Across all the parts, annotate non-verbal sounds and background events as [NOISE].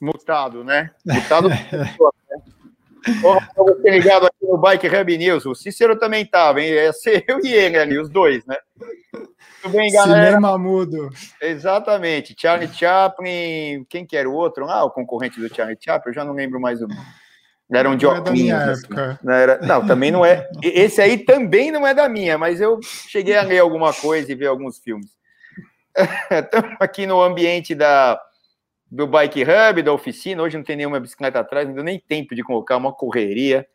mutado, né? [LAUGHS] Mutado. Porra, você ligado aqui no Bike Hub News. O Cícero também estava, hein? Ia ser eu e ele ali, os dois, né? Tudo bem, galera? Cinema mudo. Exatamente. Charlie Chaplin. Quem que era o outro? Ah, o concorrente do Charlie Chaplin, eu já não lembro mais o nome. Era um de é da minha assim. Não, era, não, também não é. Esse aí também não é da minha, mas eu cheguei a ler alguma coisa e ver alguns filmes. [LAUGHS] Estamos aqui no ambiente da, do Bike Hub, da oficina. Hoje não tem nenhuma bicicleta atrás, não deu nem tempo de colocar uma correria.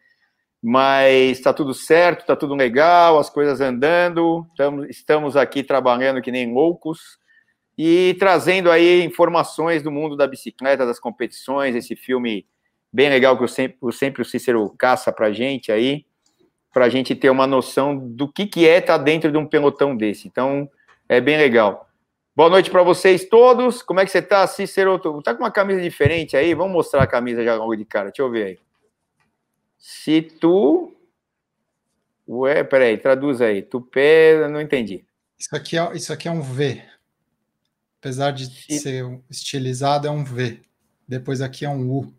Mas está tudo certo, está tudo legal, as coisas andando. Tamo, estamos aqui trabalhando que nem loucos e trazendo aí informações do mundo da bicicleta, das competições, esse filme bem legal que o sempre, o, sempre o Cícero caça para gente aí, para a gente ter uma noção do que, que é estar tá dentro de um pelotão desse. Então, é bem legal. Boa noite para vocês todos. Como é que você tá, Cícero? Tá com uma camisa diferente aí? Vamos mostrar a camisa já logo de cara. Deixa eu ver aí. Se tu. Ué, peraí, traduz aí. Tu pé, não entendi. Isso aqui é, isso aqui é um V. Apesar de Se... ser estilizado, é um V. Depois aqui é um U.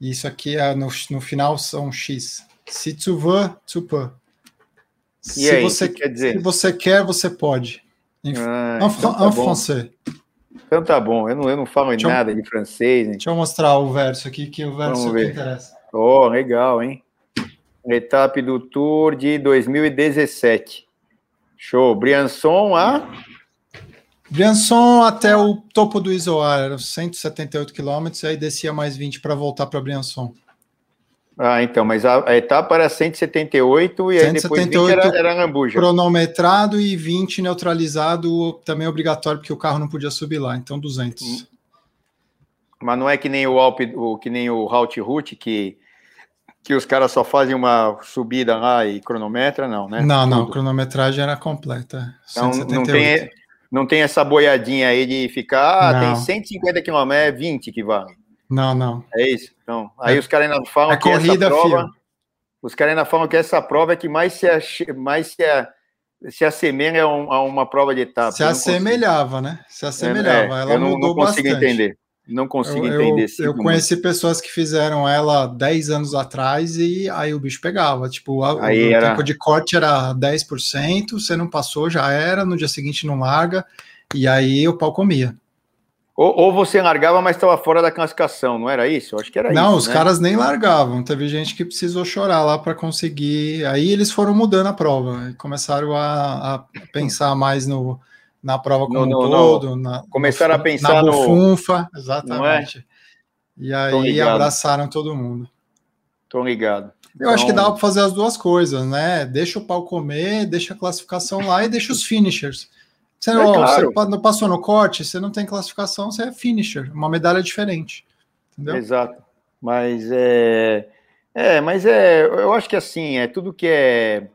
E isso aqui é no, no final são X. Se tu veux, tu peux. Se, aí, você, quer dizer? se você quer, você pode. Em, ah, en, então tá francês. Então tá bom, eu não, eu não falo deixa nada eu, de francês. Hein? Deixa eu mostrar o verso aqui, que o verso que interessa. Oh, legal, hein? Etapa do Tour de 2017. Show. Briançon a. Briançon até o topo do Isoar, era 178 quilômetros, aí descia mais 20 para voltar para Briançon. Ah, então, mas a, a, etapa era 178 e 178 aí depois 20 era, era Lambuja. Cronometrado e 20 neutralizado, também obrigatório, porque o carro não podia subir lá, então 200. Hum. Mas não é que nem o Alpe, o, que nem o Halt Route, que, que os caras só fazem uma subida lá e cronometra, não, né? Não, não, a cronometragem era completa. Então não tem, não tem essa boiadinha aí de ficar, ah, tem 150 km, é 20 que vale. Não, não. É isso. Então, aí é, os caras ainda falam é que corrida, essa prova. Filho. Os caras ainda falam que essa prova é que mais se, mais se, se assemelha a, uma prova de etapa. Se assemelhava, né? Se assemelhava. É, Ela eu não, mudou não consigo bastante. entender. Não consigo eu, entender. Eu, eu conheci pessoas que fizeram ela 10 anos atrás e aí o bicho pegava. Tipo, a, aí o era... tempo de corte era 10%, você não passou, já era, no dia seguinte não larga, e aí o pau comia. Ou, ou, você largava, mas estava fora da classificação, não era isso? Eu acho que era não, isso. Não, os né? caras nem largavam. Teve gente que precisou chorar lá para conseguir. Aí eles foram mudando a prova e começaram a, a pensar mais no, na prova como no, um todo. Na, começaram a pensar na bufunfa, no... exatamente. É? E aí abraçaram todo mundo. Tô ligado. Eu então... acho que então dava para fazer as duas coisas, né? Deixa o pau comer, deixa a classificação lá e deixa os finishers. Você, é não, claro. você não passou no corte, você não tem classificação, você é finisher, uma medalha diferente. Entendeu? Exato. Mas é. É, mas é. Eu acho que assim, é tudo que é.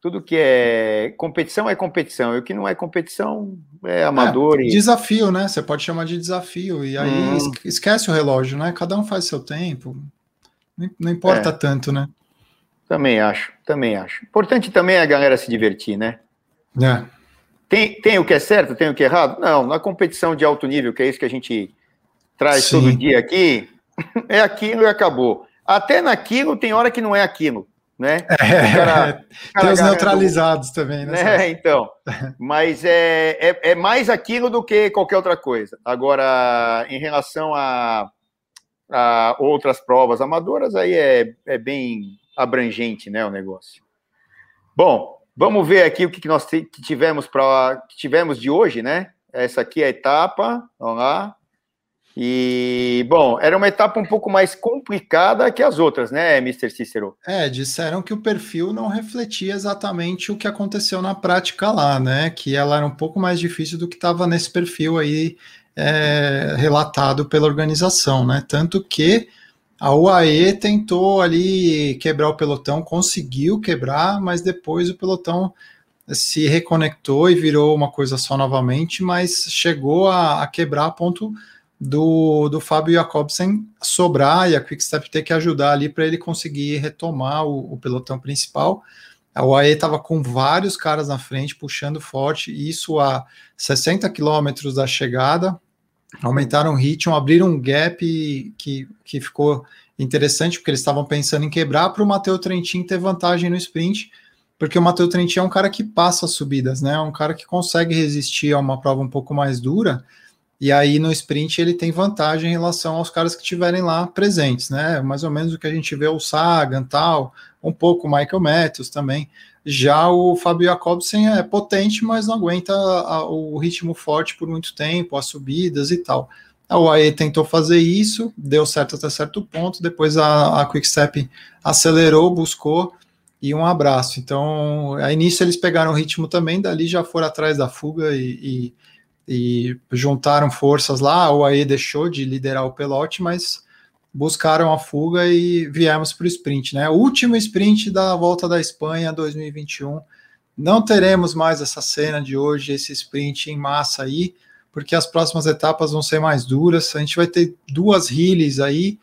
Tudo que é competição é competição, e o que não é competição é amador. É, e... Desafio, né? Você pode chamar de desafio, e aí hum. esquece o relógio, né? Cada um faz seu tempo. Não importa é. tanto, né? Também acho, também acho. Importante também é a galera se divertir, né? É. Tem, tem o que é certo, tem o que é errado? Não, na competição de alto nível, que é isso que a gente traz Sim. todo dia aqui, [LAUGHS] é aquilo e acabou. Até naquilo tem hora que não é aquilo, né? É, [LAUGHS] cara, tem os neutralizados do, também, né? né? Então, [LAUGHS] mas é, é, é, mais aquilo do que qualquer outra coisa. Agora, em relação a, a outras provas amadoras, aí é, é bem abrangente, né, o negócio. Bom, Vamos ver aqui o que nós tivemos para tivemos de hoje, né? Essa aqui é a etapa, vamos lá. E, bom, era uma etapa um pouco mais complicada que as outras, né, Mr. Cícero? É, disseram que o perfil não refletia exatamente o que aconteceu na prática lá, né? Que ela era um pouco mais difícil do que estava nesse perfil aí é, relatado pela organização, né? Tanto que a UAE tentou ali quebrar o pelotão, conseguiu quebrar, mas depois o pelotão se reconectou e virou uma coisa só novamente, mas chegou a, a quebrar a ponto do, do Fábio Jacobsen sobrar e a Quickstep ter que ajudar ali para ele conseguir retomar o, o, pelotão principal. A UAE estava com vários caras na frente, puxando forte, isso a 60 quilômetros da chegada, Aumentaram o ritmo, abriram um gap que, que ficou interessante, porque eles estavam pensando em quebrar para o Matheus Trentin ter vantagem no sprint, porque o Matheus Trentin é um cara que passa subidas, né? É um cara que consegue resistir a uma prova um pouco mais dura, e aí no sprint ele tem vantagem em relação aos caras que estiverem lá presentes, né? Mais ou menos o que a gente vê o Sagan tal, um pouco o Michael Matthews também. Já o Fábio Jacobsen é potente, mas não aguenta a, o ritmo forte por muito tempo, as subidas e tal. A UAE tentou fazer isso, deu certo até certo ponto, depois a, a Quickstep acelerou, buscou e um abraço. Então, aí nisso eles pegaram o ritmo também, dali já foram atrás da fuga e, e, e juntaram forças lá. A UAE deixou de liderar o pelote, mas buscaram a fuga e viemos para o sprint, né? O último sprint da volta da Espanha 2021. Não teremos mais essa cena de hoje, esse sprint em massa aí, porque as próximas etapas vão ser mais duras. A gente vai ter duas hills aí,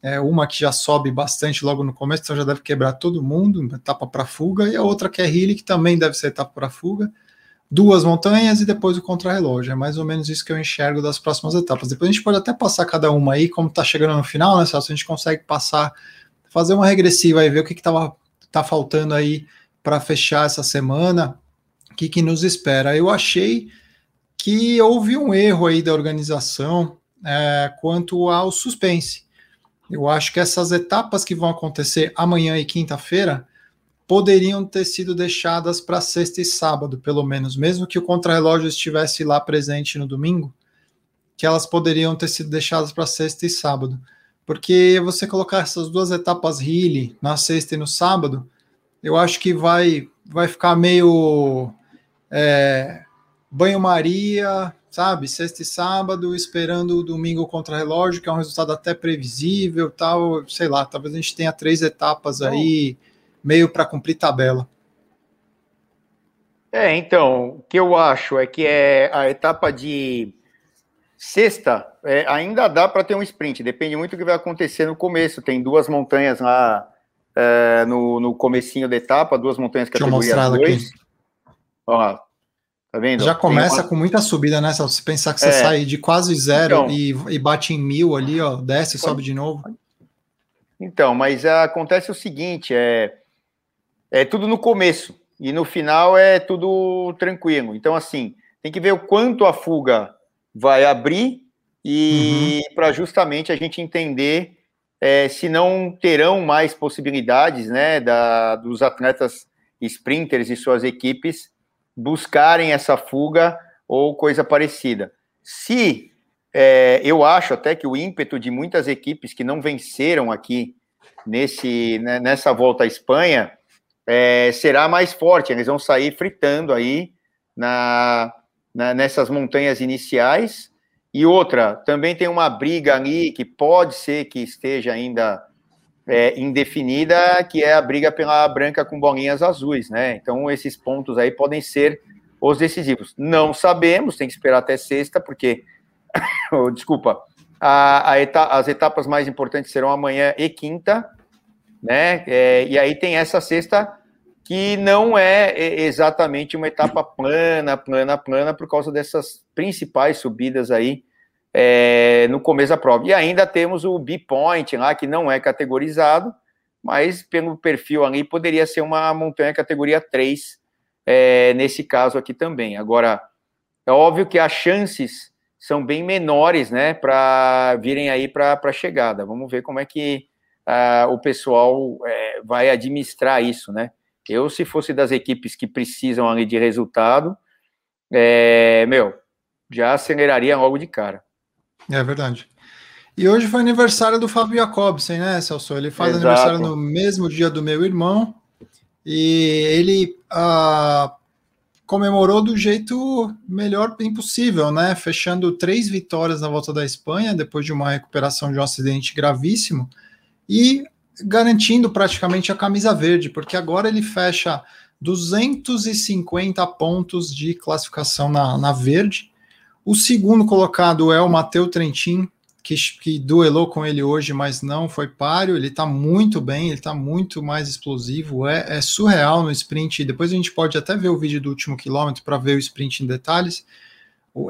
é, uma que já sobe bastante logo no começo, então já deve quebrar todo mundo, etapa para fuga, e a outra que é hill, que também deve ser etapa para fuga duas montanhas e depois o contrarrelógio. É mais ou menos isso que eu enxergo das próximas etapas. Depois a gente pode até passar cada uma aí, como está chegando no final, né, Celso? A gente consegue passar, fazer uma regressiva e ver o que, que tá faltando aí para fechar essa semana, o que, que nos espera. Eu achei que houve um erro aí da organização é, quanto ao suspense. Eu acho que essas etapas que vão acontecer amanhã e quinta-feira poderiam ter sido deixadas para sexta e sábado, pelo menos, mesmo que o contrarrelógio estivesse lá presente no domingo, que elas poderiam ter sido deixadas para sexta e sábado. Porque você colocar essas duas etapas Healy na sexta e no sábado, eu acho que vai, vai ficar meio é, banho-maria, sabe? Sexta e sábado, esperando o domingo contra-relógio, que é um resultado até previsível, tal, sei lá, talvez a gente tenha três etapas aí meio para cumprir tabela. É, então, o que eu acho é que é a etapa de sexta é, ainda dá para ter um sprint, depende muito do que vai acontecer no começo. Tem duas montanhas lá é, no, no comecinho da etapa, duas montanhas categoria 2. Ó, tá vendo? Já começa uma... com muita subida, né? Se você pensar que você é. sai de quase zero então, e, e, bate em mil ali, ó, desce e sobe de novo. Então, mas acontece o seguinte, é é tudo no começo e no final é tudo tranquilo. Então, assim, tem que ver o quanto a fuga vai abrir e uhum. para justamente a gente entender é, se não terão mais possibilidades, né, da, dos atletas sprinters e suas equipes buscarem essa fuga ou coisa parecida. Se é, eu acho até que o ímpeto de muitas equipes que não venceram aqui nesse né, nessa volta à Espanha é, será mais forte. Eles vão sair fritando aí na, na, nessas montanhas iniciais. E outra, também tem uma briga ali que pode ser que esteja ainda é, indefinida, que é a briga pela branca com bolinhas azuis, né? Então, esses pontos aí podem ser os decisivos. Não sabemos, tem que esperar até sexta, porque, [COUGHS] oh, desculpa, a, a eta as etapas mais importantes serão amanhã e quinta, né? É, e aí tem essa sexta que não é exatamente uma etapa plana, plana, plana, por causa dessas principais subidas aí é, no começo da prova. E ainda temos o B-Point lá, que não é categorizado, mas pelo perfil ali poderia ser uma montanha categoria 3, é, nesse caso aqui também. Agora, é óbvio que as chances são bem menores, né, para virem aí para a chegada. Vamos ver como é que uh, o pessoal é, vai administrar isso, né? Eu, se fosse das equipes que precisam ali de resultado, é, meu, já aceleraria logo de cara. É verdade. E hoje foi aniversário do Fábio Jacobsen, né, Celso? Ele faz Exato. aniversário no mesmo dia do meu irmão e ele ah, comemorou do jeito melhor impossível, né? Fechando três vitórias na volta da Espanha depois de uma recuperação de um acidente gravíssimo e garantindo praticamente a camisa verde, porque agora ele fecha 250 pontos de classificação na, na verde. O segundo colocado é o Matheus Trentin, que, que duelou com ele hoje, mas não foi páreo. Ele está muito bem, ele está muito mais explosivo. É, é, surreal no sprint. Depois a gente pode até ver o vídeo do último quilômetro para ver o sprint em detalhes.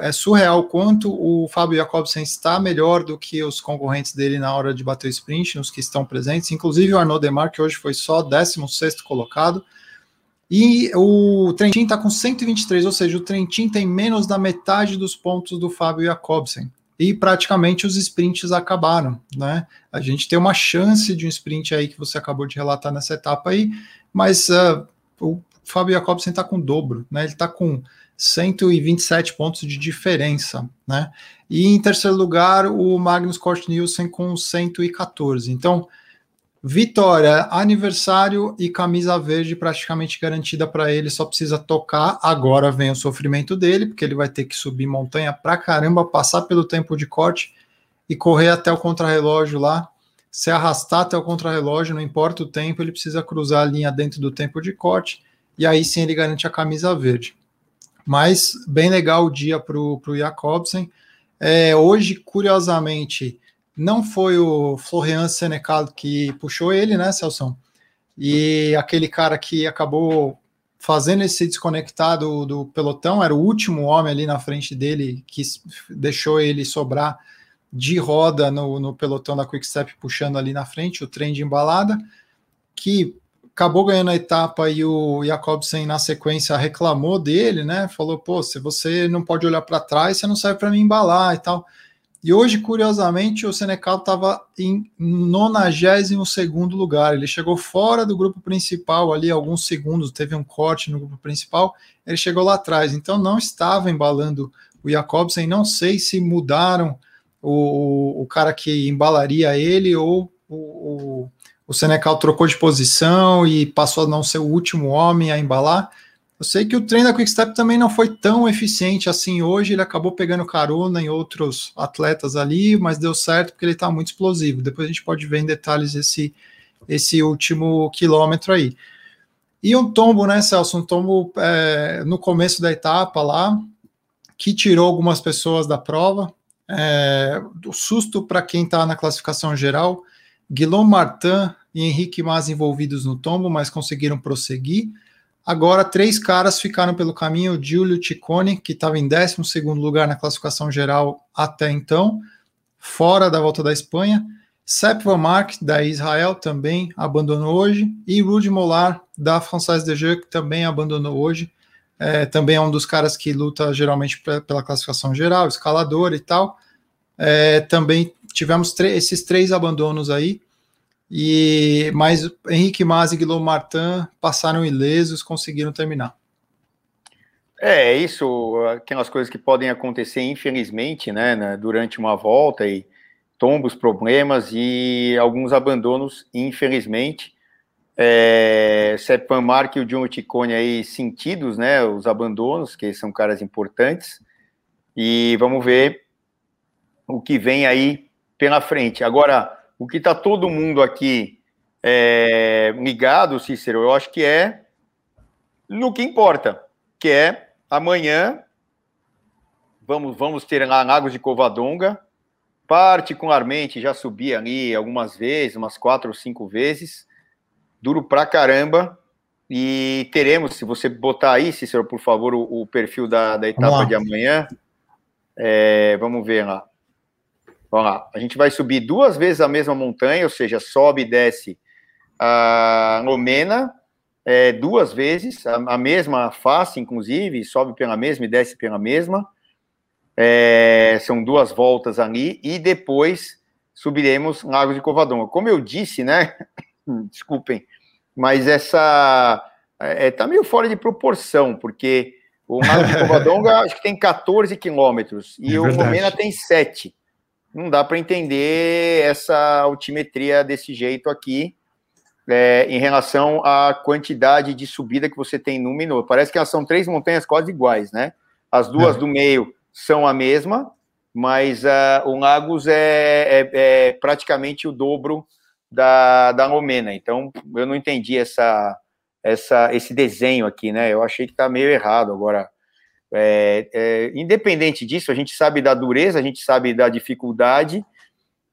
É surreal quanto o Fábio Jacobsen está melhor do que os concorrentes dele na hora de bater o sprint, os que estão presentes, inclusive o Arnaud Demar, que hoje foi só 16 colocado, e o Trentin está com 123, ou seja, o Trentin tem menos da metade dos pontos do Fábio Jacobsen. E praticamente os sprints acabaram, né? A gente tem uma chance de um sprint aí que você acabou de relatar nessa etapa aí, mas uh, o Fábio Jacobsen está com o dobro, né? Ele está com 127 pontos de diferença, né? E em terceiro lugar, o Magnus Kort Nielsen com 114. Então, vitória, aniversário e camisa verde praticamente garantida para ele, só precisa tocar. Agora vem o sofrimento dele, porque ele vai ter que subir montanha pra caramba, passar pelo tempo de corte e correr até o contrarrelógio lá. Se arrastar até o contrarrelógio, não importa o tempo, ele precisa cruzar a linha dentro do tempo de corte, e aí sim ele garante a camisa verde. Mas bem legal o dia para o Jacobsen. É, hoje, curiosamente, não foi o Florian Senecal que puxou ele, né, Celso? E aquele cara que acabou fazendo esse desconectado do pelotão, era o último homem ali na frente dele que deixou ele sobrar de roda no, no pelotão da Quickstep puxando ali na frente o trem de embalada, que acabou ganhando a etapa e o Jacobsen na sequência reclamou dele, né? Falou, pô, se você não pode olhar para trás, você não serve para me embalar e tal. E hoje, curiosamente, o Senecal estava em 92 segundo lugar. Ele chegou fora do grupo principal ali, alguns segundos, teve um corte no grupo principal, ele chegou lá atrás. Então não estava embalando o Jacobsen. Não sei se mudaram o, o cara que embalaria ele ou o, o o Senecal trocou de posição e passou a não ser o último homem a embalar. Eu sei que o treino da Quickstep também não foi tão eficiente assim hoje, ele acabou pegando carona em outros atletas ali, mas deu certo porque ele está muito explosivo. Depois a gente pode ver em detalhes esse, esse último quilômetro aí. E um tombo, né, Celso? Um tombo é, no começo da etapa lá, que tirou algumas pessoas da prova. É, o susto para quem está na classificação geral Guilherme Martin e Henrique Mas envolvidos no tombo, mas conseguiram prosseguir. Agora, três caras ficaram pelo caminho: Giulio Ciccone, que estava em 12 lugar na classificação geral até então, fora da volta da Espanha. Sepp Van Mark, da Israel, também abandonou hoje. E Rudy Molar, da Française de Jeux, que também abandonou hoje. É, também é um dos caras que luta geralmente pela classificação geral, escalador e tal. É, também tivemos esses três abandonos aí, e mas Henrique Mas e Guilherme Martin passaram ilesos, conseguiram terminar. É, é, isso, aquelas coisas que podem acontecer, infelizmente, né, né durante uma volta e tombos, problemas e alguns abandonos, infelizmente. É, Sepan Mark e o John Ticone aí sentidos, né, os abandonos, que são caras importantes. E vamos ver o que vem aí pela frente. Agora, o que está todo mundo aqui é, ligado, Cícero, eu acho que é no que importa, que é amanhã vamos, vamos ter lá Lagos de Covadonga, particularmente já subi ali algumas vezes, umas quatro ou cinco vezes, duro pra caramba, e teremos, se você botar aí, Cícero, por favor, o, o perfil da, da etapa de amanhã, é, vamos ver lá. Vamos lá. A gente vai subir duas vezes a mesma montanha, ou seja, sobe e desce a Lomena é, duas vezes, a, a, mesma face, inclusive, sobe pela mesma e desce pela mesma. É, são duas voltas ali, e depois subiremos Lagos de Covadonga. Como eu disse, né? [LAUGHS] Desculpem, mas essa é, tá meio fora de proporção, porque o Lago de [LAUGHS] Covadonga acho que tem 14 quilômetros e é o Lomena tem 7 não dá para entender essa altimetria desse jeito aqui é, em relação à quantidade de subida que você tem no minuto. Parece que elas são três montanhas quase iguais, né? As duas é. do meio são a mesma, mas uh, o Lagos é, é, é, praticamente o dobro da, da Lomena. Então, eu não entendi essa, essa, esse desenho aqui, né? Eu achei que está meio errado. Agora, é, é, independente disso, a gente sabe da dureza, a gente sabe da dificuldade,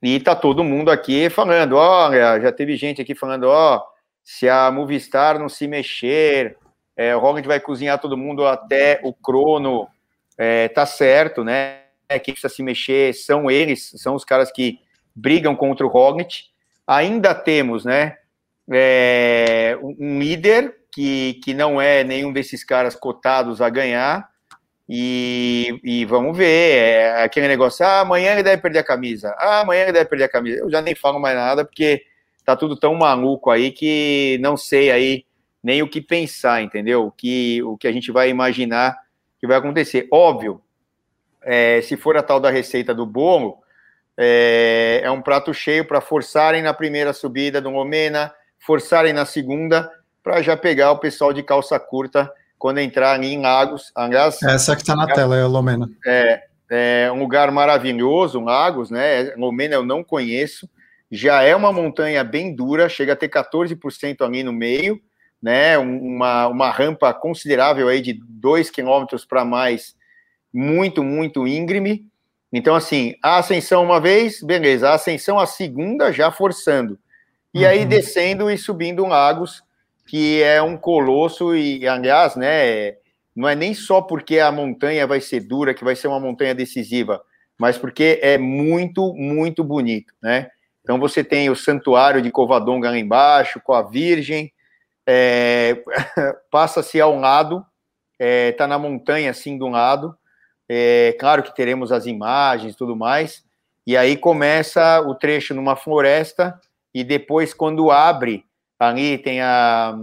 e tá todo mundo aqui falando, olha, já teve gente aqui falando, ó, se a Movistar não se mexer, é, o Roglic vai cozinhar todo mundo até o crono é, tá certo, né? Quem precisa se mexer são eles, são os caras que brigam contra o Roglic. Ainda temos, né, é, um líder que, que não é nenhum desses caras cotados a ganhar. E, e vamos ver, é aquele negócio, ah, amanhã ele deve perder a camisa, ah, amanhã ele deve perder a camisa. Eu já nem falo mais nada, porque tá tudo tão maluco aí que não sei aí nem o que pensar, entendeu? O que, o que a gente vai imaginar que vai acontecer. Óbvio, é, se for a tal da receita do bolo, é, é um prato cheio para forçarem na primeira subida do Lomena, forçarem na segunda, para já pegar o pessoal de calça curta quando entrar ali em Lagos. Aliás, Essa que está na é, tela é a Lomena. É, é um lugar maravilhoso, Lagos, né? Lomena eu não conheço. Já é uma montanha bem dura, chega a ter 14% ali no meio, né? Uma, uma rampa considerável aí de 2 quilômetros para mais, muito, muito íngreme. Então, assim, a ascensão uma vez, beleza, a ascensão a segunda já forçando. E uhum. aí descendo e subindo um Lagos, que é um colosso, e aliás, né, não é nem só porque a montanha vai ser dura, que vai ser uma montanha decisiva, mas porque é muito, muito bonito, né? Então você tem o santuário de Covadonga lá embaixo, com a Virgem, é, [LAUGHS] passa-se ao lado, está é, tá na montanha assim um lado. É, claro que teremos as imagens tudo mais. E aí começa o trecho numa floresta, e depois, quando abre, ali tem a.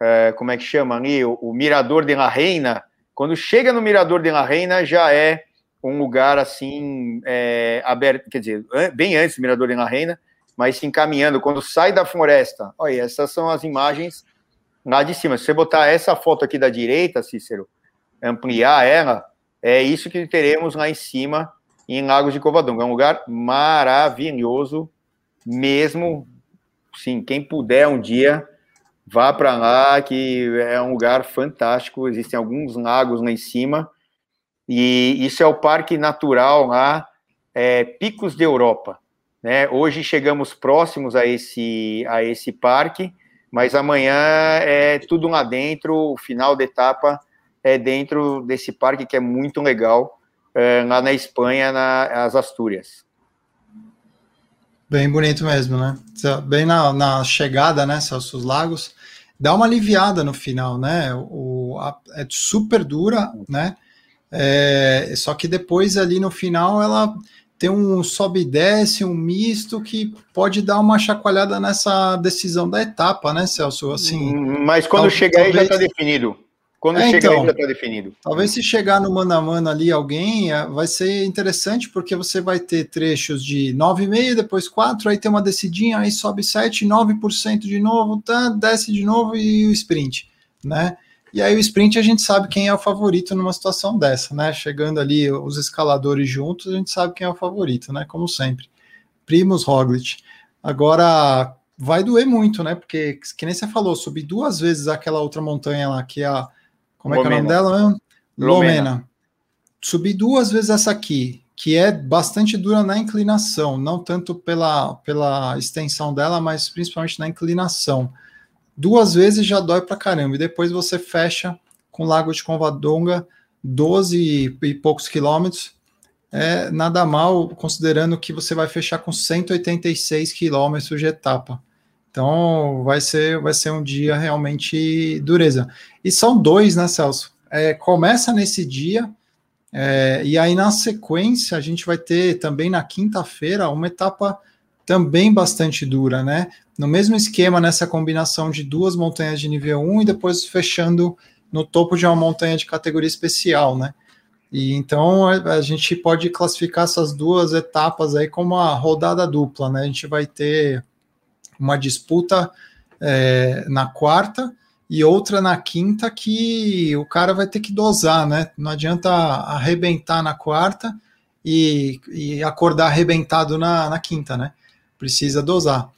É, como é que chama ali? O, o, Mirador de la Reina. Quando chega no Mirador de la Reina, já é um lugar assim, é, aberto, quer dizer, bem antes do Mirador de la Reina, mas se encaminhando, quando sai da floresta, olha, essas são as imagens lá de cima. Se você botar essa foto aqui da direita, Cícero, ampliar ela, é isso que teremos lá em cima, em Lagos de Covadonga. É um lugar maravilhoso mesmo. Sim, quem puder um dia, vá para lá, que é um lugar fantástico. Existem alguns lagos lá em cima. E isso é o Parque Natural lá, é, Picos da Europa. Né? Hoje chegamos próximos a esse, a esse parque, mas amanhã é tudo lá dentro, o final da etapa é dentro desse parque que é muito legal, é, lá na Espanha, nas Astúrias. Bem bonito mesmo, né? Bem na, na chegada, né, Celso, os lagos, dá uma aliviada no final, né? O, a, é super dura, né? É, só que depois ali no final ela tem um sobe e desce, um misto que pode dar uma chacoalhada nessa decisão da etapa, né, Celso? Assim, hum, Mas quando tal, chegar talvez... aí já está definido. Quando é, chegar então, já está definido. Talvez se chegar no mano a mano ali alguém, é, vai ser interessante porque você vai ter trechos de 9,5, depois 4, aí tem uma descidinha, aí sobe 7, 9% de novo, tá, desce de novo e o sprint, né? E aí o sprint a gente sabe quem é o favorito numa situação dessa, né? Chegando ali os escaladores juntos, a gente sabe quem é o favorito, né? Como sempre. Primos Roglic. Agora vai doer muito, né? Porque que nem você falou, subir duas vezes aquela outra montanha lá, que é a como é que é o nome dela mesmo? Lomena. Lomena. Subir duas vezes essa aqui, que é bastante dura na inclinação, não tanto pela, pela extensão dela, mas principalmente na inclinação duas vezes já dói pra caramba. E depois você fecha com Lago de Convadonga, 12 e poucos quilômetros. É nada mal, considerando que você vai fechar com 186 quilômetros de etapa. Então vai ser, vai ser um dia realmente dureza. E são dois, né, Celso? É, começa nesse dia, é, e aí na sequência a gente vai ter também na quinta-feira uma etapa também bastante dura, né? No mesmo esquema, nessa combinação de duas montanhas de nível 1 e depois fechando no topo de uma montanha de categoria especial, né? E então a, gente pode classificar essas duas etapas aí como uma rodada dupla, né? A gente vai ter uma disputa é, na quarta e outra na quinta que o cara vai ter que dosar, né? Não adianta arrebentar na quarta e, e acordar arrebentado na, na quinta, né? precisa dosar.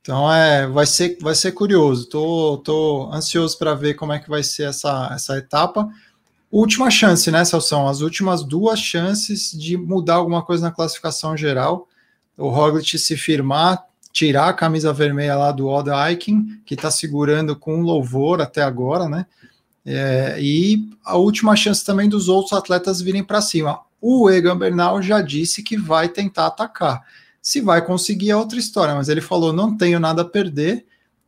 Então é, vai ser, vai ser curioso. Tô, tô ansioso para ver como é que vai ser essa, essa etapa. Última chance, né, Celso? As últimas duas chances de mudar alguma coisa na classificação geral. O Roglic se firmar, tirar a camisa vermelha lá do Oda Aiken, que está segurando com louvor até agora, né? É, e a última chance também dos outros atletas virem para cima. O Egan Bernal já disse que vai tentar atacar. Se vai conseguir é outra história, mas ele falou: não tenho nada a perder,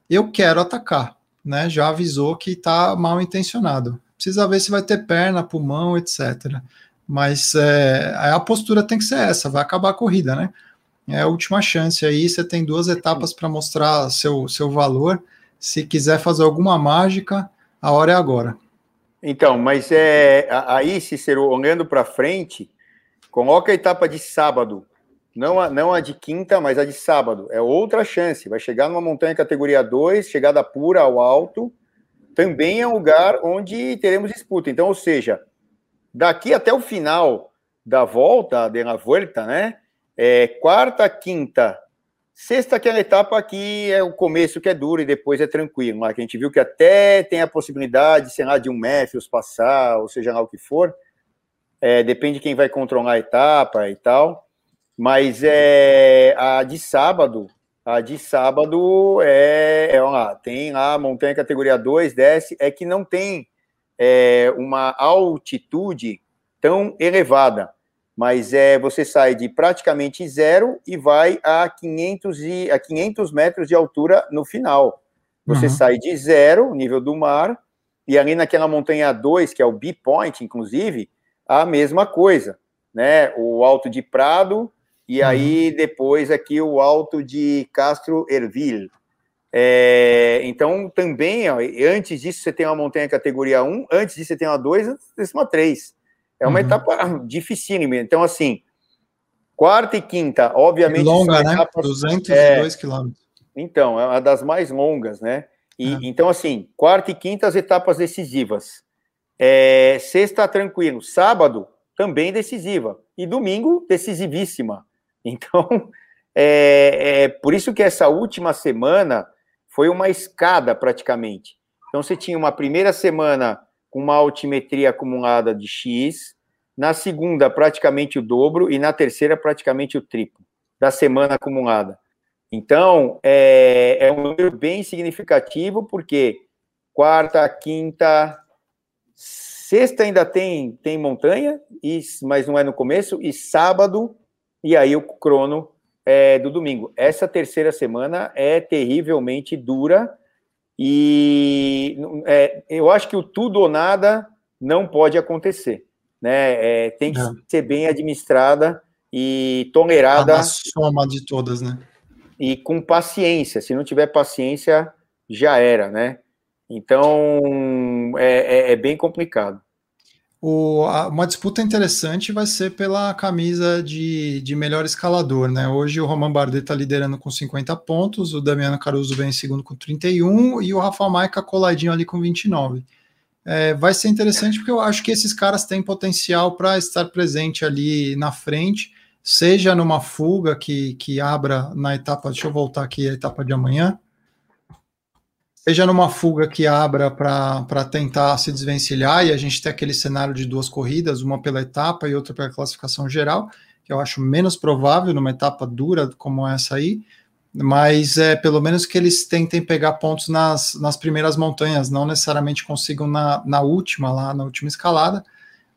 eu quero atacar. Né? Já avisou que está mal intencionado. Precisa ver se vai ter perna, pulmão, etc. Mas é, a postura tem que ser essa, vai acabar a corrida, né? É a última chance aí, você tem duas etapas para mostrar seu, seu valor. Se quiser fazer alguma mágica, a hora é agora. Então, mas é aí, Cícero, olhando para frente, coloca a etapa de sábado, não a, não a de quinta, mas a de sábado. É outra chance. Vai chegar numa montanha categoria 2, chegada pura ao alto. Também é um lugar onde teremos disputa. Então, ou seja, daqui até o final da volta, da volta, né? É, quarta, quinta, sexta, aquela etapa que é o começo que é duro e depois é tranquilo. Lá, que a gente viu que até tem a possibilidade, sei lá, de um Matthews passar, ou seja lá o que for. É, depende de quem vai controlar a etapa e tal. Mas é, a de sábado, a de sábado é, é lá, tem lá a montanha categoria 2, desce, é que não tem é, uma altitude tão elevada mas é você sai de praticamente zero e vai a 500, e, a 500 metros de altura no final. Você uhum. sai de zero, nível do mar, e ali naquela montanha 2, que é o B-Point, inclusive, a mesma coisa, né? O Alto de Prado, e uhum. aí depois aqui o Alto de Castro Ervil. É, então, também, ó, antes disso, você tem uma montanha categoria 1, antes disso, você tem uma 2, antes disso, uma 3. É uma uhum. etapa dificílima. Então, assim, quarta e quinta, obviamente. Longa, né? Etapas, 202 é, quilômetros. Então, é uma das mais longas, né? E, é. Então, assim, quarta e quinta, as etapas decisivas. É, sexta, tranquilo. Sábado, também decisiva. E domingo, decisivíssima. [LAUGHS] Então, é, é por isso que essa última semana foi uma escada, praticamente. Então, você tinha uma primeira semana uma altimetria acumulada de X, na segunda, praticamente o dobro, e na terceira, praticamente o triplo da semana acumulada. Então, é, é um número bem significativo, porque quarta, quinta, sexta ainda tem, tem montanha, e, mas não é no começo, e sábado, e aí o crono é do domingo. Essa terceira semana é terrivelmente dura, e é, eu acho que o tudo ou nada não pode acontecer. Né? É, tem que é. ser bem administrada e tolerada. A soma de todas, né? E com paciência. Se não tiver paciência, já era, né? Então é, é, é bem complicado. O, a, uma disputa interessante vai ser pela camisa de, de melhor escalador, né? Hoje o Roman Bardet está liderando com 50 pontos, o Damiano Caruso vem em segundo com 31 e o Rafa Maica coladinho ali com 29. É, vai ser interessante porque eu acho que esses caras têm potencial para estar presente ali na frente, seja numa fuga que, que abra na etapa, deixa eu voltar aqui a etapa de amanhã, seja numa fuga que abra para tentar se desvencilhar e a gente tem aquele cenário de duas corridas, uma pela etapa e outra pela classificação geral, que eu acho menos provável numa etapa dura como essa aí, mas é pelo menos que eles tentem pegar pontos nas, nas primeiras montanhas, não necessariamente consigam na, na última, lá na última escalada,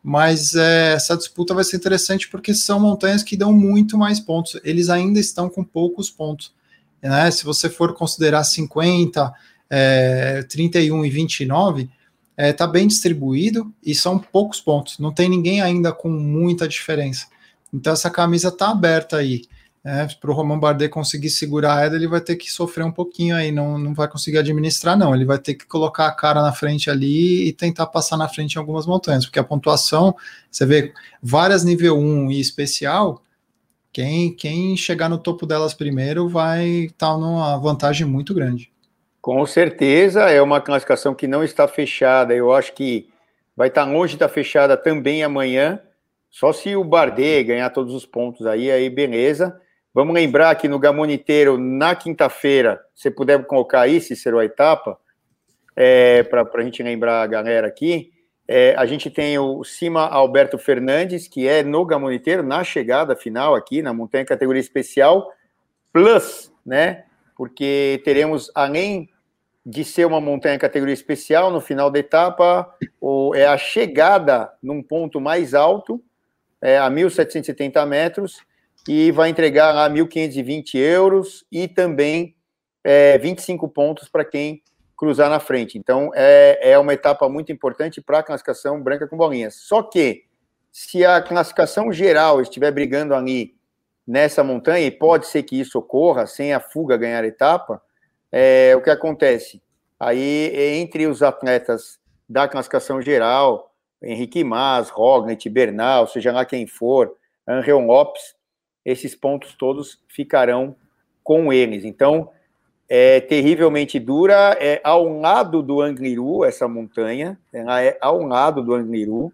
mas é, essa disputa vai ser interessante porque são montanhas que dão muito mais pontos, eles ainda estão com poucos pontos, né? Se você for considerar 50, é, 31 e 29, está é, tá bem distribuído e são poucos pontos. Não tem ninguém ainda com muita diferença. Então essa camisa está aberta aí. É, para o Roman Bardet conseguir segurar ela, ele vai ter que sofrer um pouquinho aí, não, não vai conseguir administrar, não. Ele vai ter que colocar a cara na frente ali e tentar passar na frente em algumas montanhas, porque a pontuação, você vê várias nível 1 e especial, quem, quem chegar no topo delas primeiro vai estar tá numa vantagem muito grande. Com certeza, é uma classificação que não está fechada. Eu acho que vai estar longe de estar fechada também amanhã. Só se o Bardet ganhar todos os pontos aí, aí beleza. Vamos lembrar que no Gamoniteiro, na quinta-feira, se puder colocar aí, Cícero, a etapa, é, para a gente lembrar a galera aqui, é, a gente tem o Cima Alberto Fernandes, que é no Gamoniteiro, na chegada final aqui, na montanha categoria especial, plus, né? Porque teremos, além de ser uma montanha categoria especial no final da etapa, ou é a chegada num ponto mais alto, é, a 1.770 metros, e vai entregar lá 1.520 euros e também é, 25 pontos para quem cruzar na frente. Então, é, é uma etapa muito importante para a classificação branca com bolinhas. Só que, se a classificação geral estiver brigando ali nessa montanha, e pode ser que isso ocorra sem a fuga ganhar a etapa, é, o que acontece? Aí, entre os atletas da classificação geral, Henrique Mas, Roglic, Bernal, seja lá quem for, Angel Lopes, esses pontos todos ficarão com eles. Então, é terrivelmente dura, é ao lado do Angliru, essa montanha, ela é ao lado do Angliru.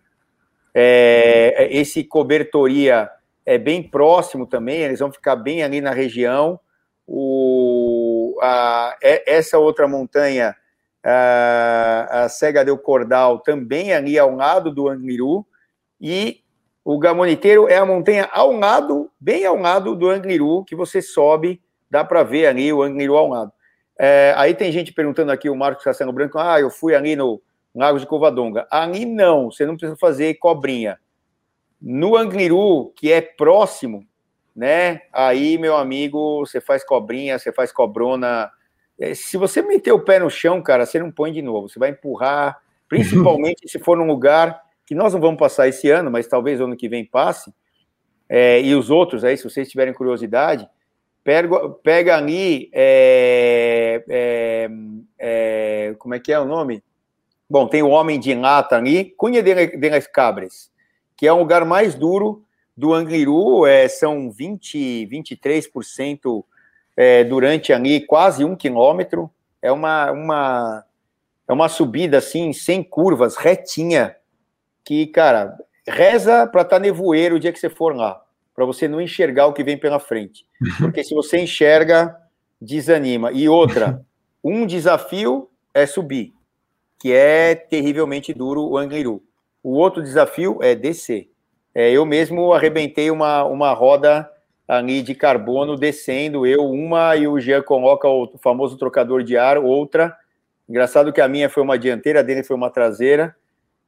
É, esse cobertoria é bem próximo também, eles vão ficar bem ali na região. O, a, é, essa outra montanha, a, a Cega del Cordal, também ali ao lado do Angliru. E o Gamoniteiro é a montanha ao lado, bem ao lado do Angliru, que você sobe dá para ver ali o Angliru ao lado. É, aí tem gente perguntando aqui, o Marcos Castelo Branco, ah, eu fui ali no Lago de Covadonga. Ali não, você não precisa fazer cobrinha. No Angliru, que é próximo, né? Aí, meu amigo, você faz cobrinha, você faz cobrona. É, se você meter o pé no chão, cara, você não põe de novo. Você vai empurrar, [LAUGHS] principalmente se for num lugar que nós não vamos passar esse ano, mas talvez ano que vem passe. É, e os outros aí, se vocês tiverem curiosidade, pega, pega ali, é, é, é, como é que é o nome? Bom, tem o Homem de Lata ali, Cunha de las Cabres, que é o lugar mais duro do Angliru, é, são 20, 23% é, durante ali quase um quilômetro, é uma, uma, é uma subida assim, sem curvas, retinha, que, cara, reza para estar tá nevoeiro o dia que você for lá para você não enxergar o que vem pela frente. [LAUGHS] Porque se você enxerga, desanima. E outra, [LAUGHS] um desafio é subir, que é terrivelmente duro o Angliru. O outro desafio é descer. É, eu mesmo arrebentei uma, uma roda ali de carbono descendo, eu uma e o Jean coloca o famoso trocador de ar, outra. Engraçado que a minha foi uma dianteira, a dele foi uma traseira.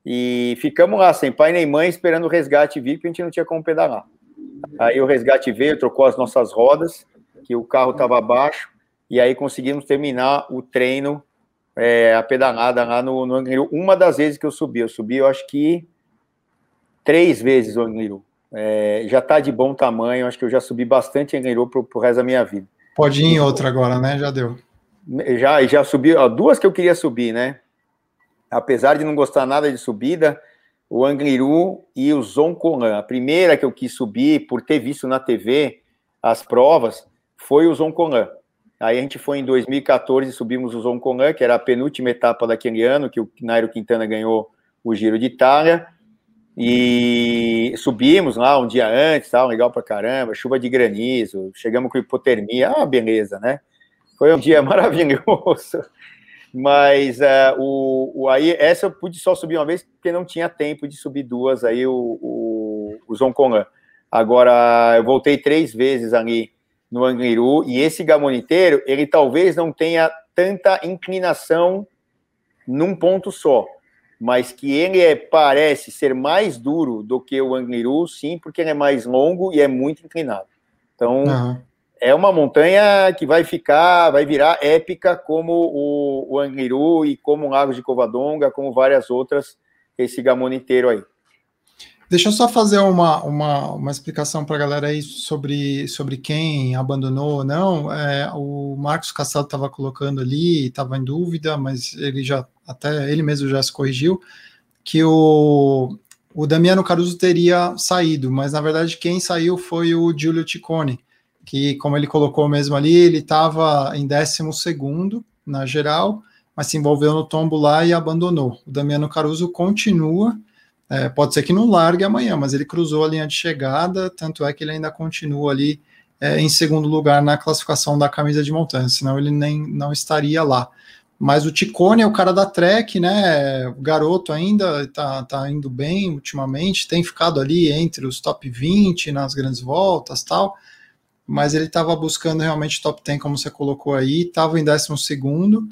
E ficamos lá, sem pai nem mãe, esperando o resgate vir, porque a gente não tinha como pedalar. Aí o resgate veio, trocou as nossas rodas, que o carro estava abaixo, e aí conseguimos terminar o treino, é, a pedalada lá no, no. Uma das vezes que eu subi, eu subi, eu acho que três vezes o Angliru. É, já está de bom tamanho, acho que eu já subi bastante Angliru pro, pro resto da minha vida. Pode ir em outra agora, né? Já deu. Já, já subi, ó, duas que eu queria subir, né? Apesar de não gostar nada de subida, o Angliru e o Zoncolan. A primeira que eu quis subir, por ter visto na TV as provas, foi o Zoncolan. Aí a gente foi em 2014 subimos o Zoncolan, que era a penúltima etapa daquele ano, que o Nairo Quintana ganhou o Giro de Itália. E subimos lá um dia antes, tal, legal pra caramba, chuva de granizo, chegamos com hipotermia, ah, beleza, né? Foi um dia [LAUGHS] maravilhoso. Mas uh, o, o, aí, essa eu pude só subir uma vez, porque não tinha tempo de subir duas, aí o, o, o. Agora, eu voltei três vezes ali no Angliru, e esse gamoniteiro, ele talvez não tenha tanta inclinação num ponto só, mas que ele é, parece ser mais duro do que o Angliru, sim, porque ele é mais longo e é muito inclinado. Então, uhum é uma montanha que vai ficar, vai virar épica como o, o Angliru e como o Lago de Covadonga, como várias outras, esse gamão inteiro aí. Deixa eu só fazer uma, uma, uma explicação para a galera aí sobre, sobre quem abandonou ou não. É, o Marcos Castelo estava colocando ali, estava em dúvida, mas ele já, até ele mesmo já se corrigiu, que o, o Damiano Caruso teria saído, mas na verdade quem saiu foi o Giulio Ticone que, como ele colocou mesmo ali, ele estava em 12 na geral, mas se envolveu no tombo lá e abandonou. O Damiano Caruso continua, é, pode ser que não largue amanhã, mas ele cruzou a linha de chegada, tanto é que ele ainda continua ali é, em segundo lugar na classificação da camisa de montanha, senão ele nem não estaria lá. Mas o Ticone é o cara da Trek, né? O garoto ainda tá, tá indo bem ultimamente, tem ficado ali entre os top 20 nas grandes voltas tal mas ele estava buscando realmente top 10, como você colocou aí, estava em 12 segundo,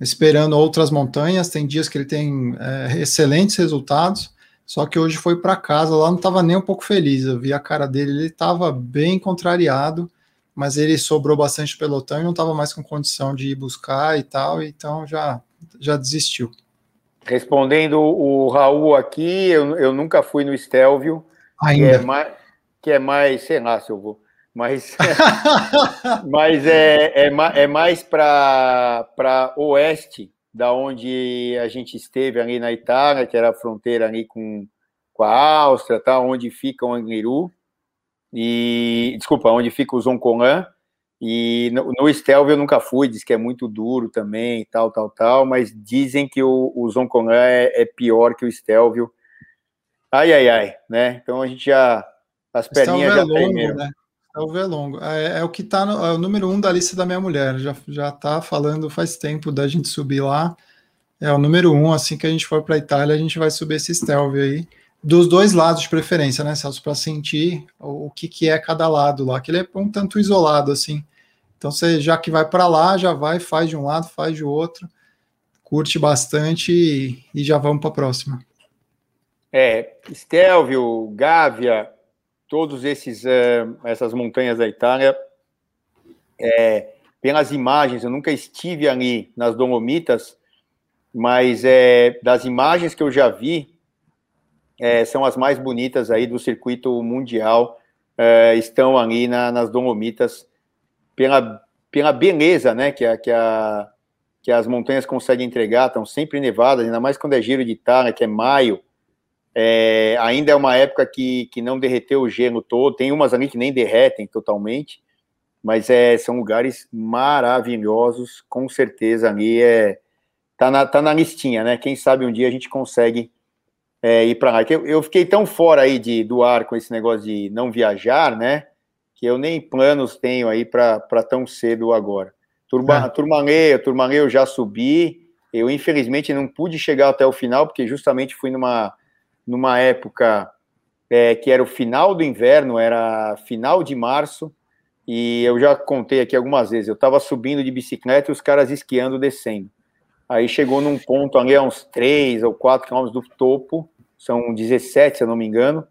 esperando outras montanhas. Tem dias que ele tem é, excelentes resultados, só que hoje foi para casa, lá não estava nem um pouco feliz. Eu vi a cara dele, ele estava bem contrariado, mas ele sobrou bastante pelotão e não estava mais com condição de ir buscar e tal, então já, já desistiu. Respondendo o Raul aqui, eu, eu nunca fui no Stelvio, Ainda. Que é mais, que é mais sei lá se eu vou, mas, [LAUGHS] mas é, é, é mais para oeste da onde a gente esteve ali na Itália, que era a fronteira ali com, com a Áustria, tá? onde fica o Angliru, e, desculpa, onde fica o Zoncolan, e no, no Stelvio eu nunca fui, diz que é muito duro também, tal, tal, tal, mas dizem que o, o Zoncolan é, é pior que o Stelvio. Ai, ai, ai, né? Então a gente já, as perninhas já longo, tem Né? É o Velongo. É, é o que está no é o número um da lista da minha mulher. Já, já tá falando faz tempo da gente subir lá. É o número um. Assim que a gente for para a Itália, a gente vai subir esse Stelvio aí. Dos dois lados de preferência, né, Celso? Para sentir o, o, que, que é cada lado lá. Que ele é um tanto isolado, assim. Então, você já que vai para lá, já vai, faz de um lado, faz de outro. Curte bastante e, e já vamos para a próxima. É, Stelvio, Gávea, todos esses eh, essas montanhas da Itália, é, pelas imagens, eu nunca estive ali nas Dolomitas, mas é, das imagens que eu já vi, são as mais bonitas aí do circuito mundial, estão ali na, nas Dolomitas, pela, pela beleza, né, que a, que, a, que as montanhas conseguem entregar, estão sempre nevadas, ainda mais quando é giro de Itália, que é maio, é, ainda é uma época que, que não derreteu o gelo todo, tem umas ali que nem derretem totalmente, mas é, são lugares maravilhosos, com certeza ali é tá na, tá na listinha, né? Quem sabe um dia a gente consegue é, ir para lá. Eu, eu fiquei tão fora aí de, do ar com esse negócio de não viajar, né? Que eu nem planos tenho aí para tão cedo agora. Turma, é. Turmalê, Turmalê eu já subi, eu infelizmente não pude chegar até o final, porque justamente fui numa numa época é, que era o final do inverno, era final de março, e eu já contei aqui algumas vezes, eu estava subindo de bicicleta e os caras esquiando descendo. Aí chegou num ponto ali uns 3 ou 4 quilômetros do topo, são 17, se eu não me engano,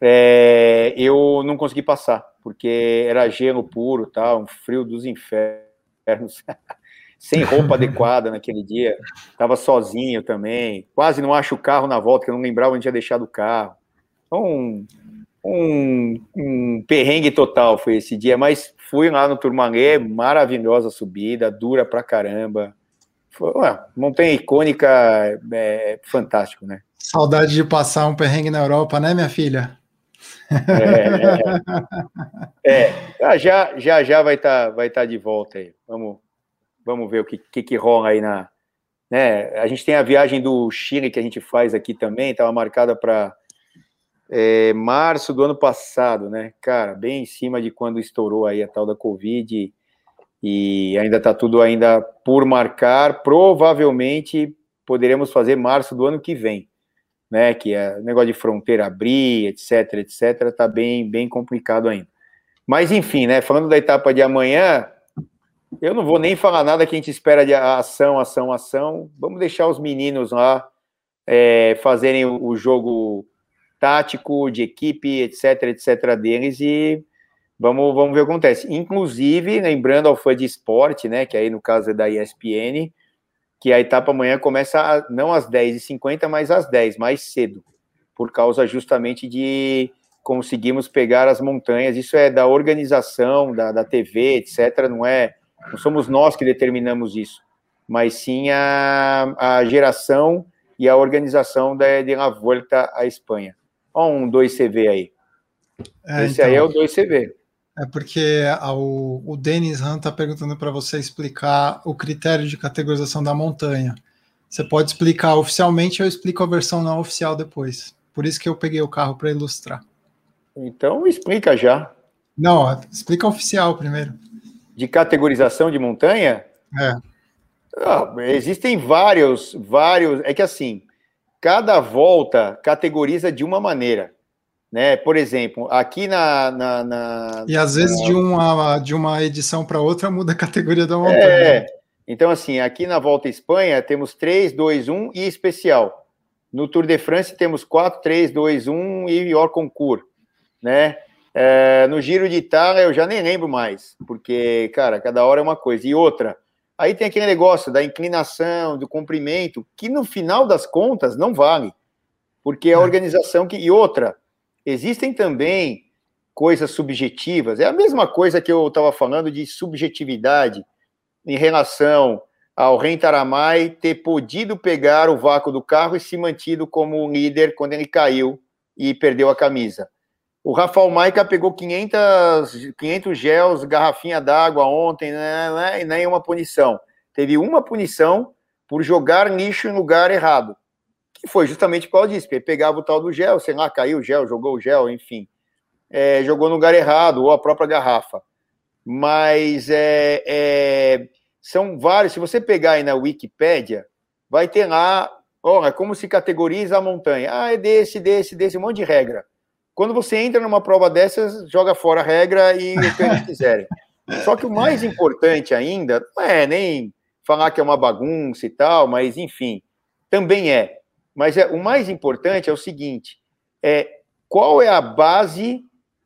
é, eu não consegui passar, porque era gelo puro, tá, um frio dos infernos. [LAUGHS] sem roupa adequada naquele dia, estava sozinho também, quase não acho o carro na volta, que eu não lembrava onde tinha deixado o carro. Então, um, um, um perrengue total foi esse dia, mas fui lá no Turmalê, maravilhosa subida, dura pra caramba. Foi uma montanha icônica, é, fantástico, né? Saudade de passar um perrengue na Europa, né, minha filha? É, é, é. já já já vai estar tá, vai tá de volta aí. Vamos Vamos ver o que, que, que rola aí na. Né? A gente tem a viagem do Chile que a gente faz aqui também, estava marcada para é, março do ano passado, né? Cara, bem em cima de quando estourou aí a tal da Covid e ainda está tudo ainda por marcar. Provavelmente poderemos fazer março do ano que vem, né? Que é negócio de fronteira abrir, etc, etc, tá bem, bem complicado ainda. Mas enfim, né? Falando da etapa de amanhã, eu não vou nem falar nada que a gente espera de ação, ação, ação. Vamos deixar os meninos lá é, fazerem o, jogo tático, de equipe, etc, etc deles e vamos, vamos ver o que acontece. Inclusive, lembrando ao fã de esporte, né, que aí no caso é da ESPN, que a etapa amanhã começa não às 10h50, mas às 10 mais cedo, por causa justamente de conseguimos pegar as montanhas. Isso é da organização, da, da TV, etc. Não é não somos nós que determinamos isso, mas sim a, a geração e a organização da, de La Volta à Espanha. Olha um 2CV aí. É, Esse então, aí é o 2CV. É porque o, o Denis Han está perguntando para você explicar o critério de categorização da montanha. Você pode explicar oficialmente, eu explico a versão não oficial depois. Por isso que eu peguei o carro para ilustrar. Então explica já. Não, explica oficial primeiro de categorização de montanha? É. Ah, existem vários, vários. É que assim, cada volta categoriza de uma maneira. Né? Por exemplo, aqui na. na, na e às vezes na... de, uma, de uma edição para outra muda a categoria da montanha. É, Então, assim, aqui na Volta à Espanha temos 3, 2, 1 e especial. No Tour de France temos 4, 3, 2, 1 e Or Concours, né? É, no Giro de Itália eu já nem lembro mais, porque, cara, cada hora é uma coisa. E outra, aí tem aquele negócio da inclinação, do comprimento, que no final das contas não vale, porque é a é. organização que. E outra, existem também coisas subjetivas, é a mesma coisa que eu estava falando de subjetividade em relação ao Rentaramai ter podido pegar o vácuo do carro e se mantido como líder quando ele caiu e perdeu a camisa. O Rafael Maica pegou 500, 500 gels, garrafinha d'água ontem, né, né, e nenhuma punição. Teve uma punição por jogar lixo em lugar errado, que foi justamente por causa disso, ele pegava o tal do gel, sei lá, caiu o gel, jogou o gel, enfim. É, jogou no lugar errado, ou a própria garrafa. Mas é, é, são vários, se você pegar aí na Wikipédia, vai ter lá, olha, como se categoriza a montanha. Ah, é desse, desse, desse, um monte de regra. Quando você entra numa prova dessas, joga fora a regra e o que eles [LAUGHS] quiserem. Só que o mais importante ainda, não é nem falar que é uma bagunça e tal, mas enfim, também é. Mas é, o mais importante é o seguinte: é qual é a base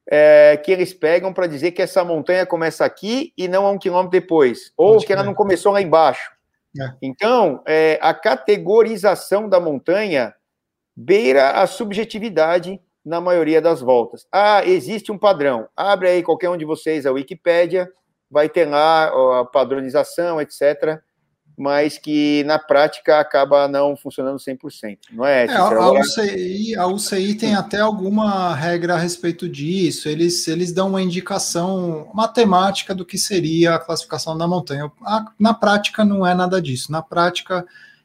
é, que eles pegam para dizer que essa montanha começa aqui e não a um quilômetro depois, ou que ela não começou lá embaixo. É. Então, é, a categorização da montanha beira a subjetividade na maioria das voltas. Ah, existe um padrão. Abre aí qualquer um de vocês a Wikipédia, vai ter lá a padronização, etc mas que na prática acaba não funcionando 100%, não é? é a, UCI, a UCI tem até alguma regra a respeito disso, eles, eles dão uma indicação matemática do que seria a classificação da montanha. Na prática não é nada disso, na prática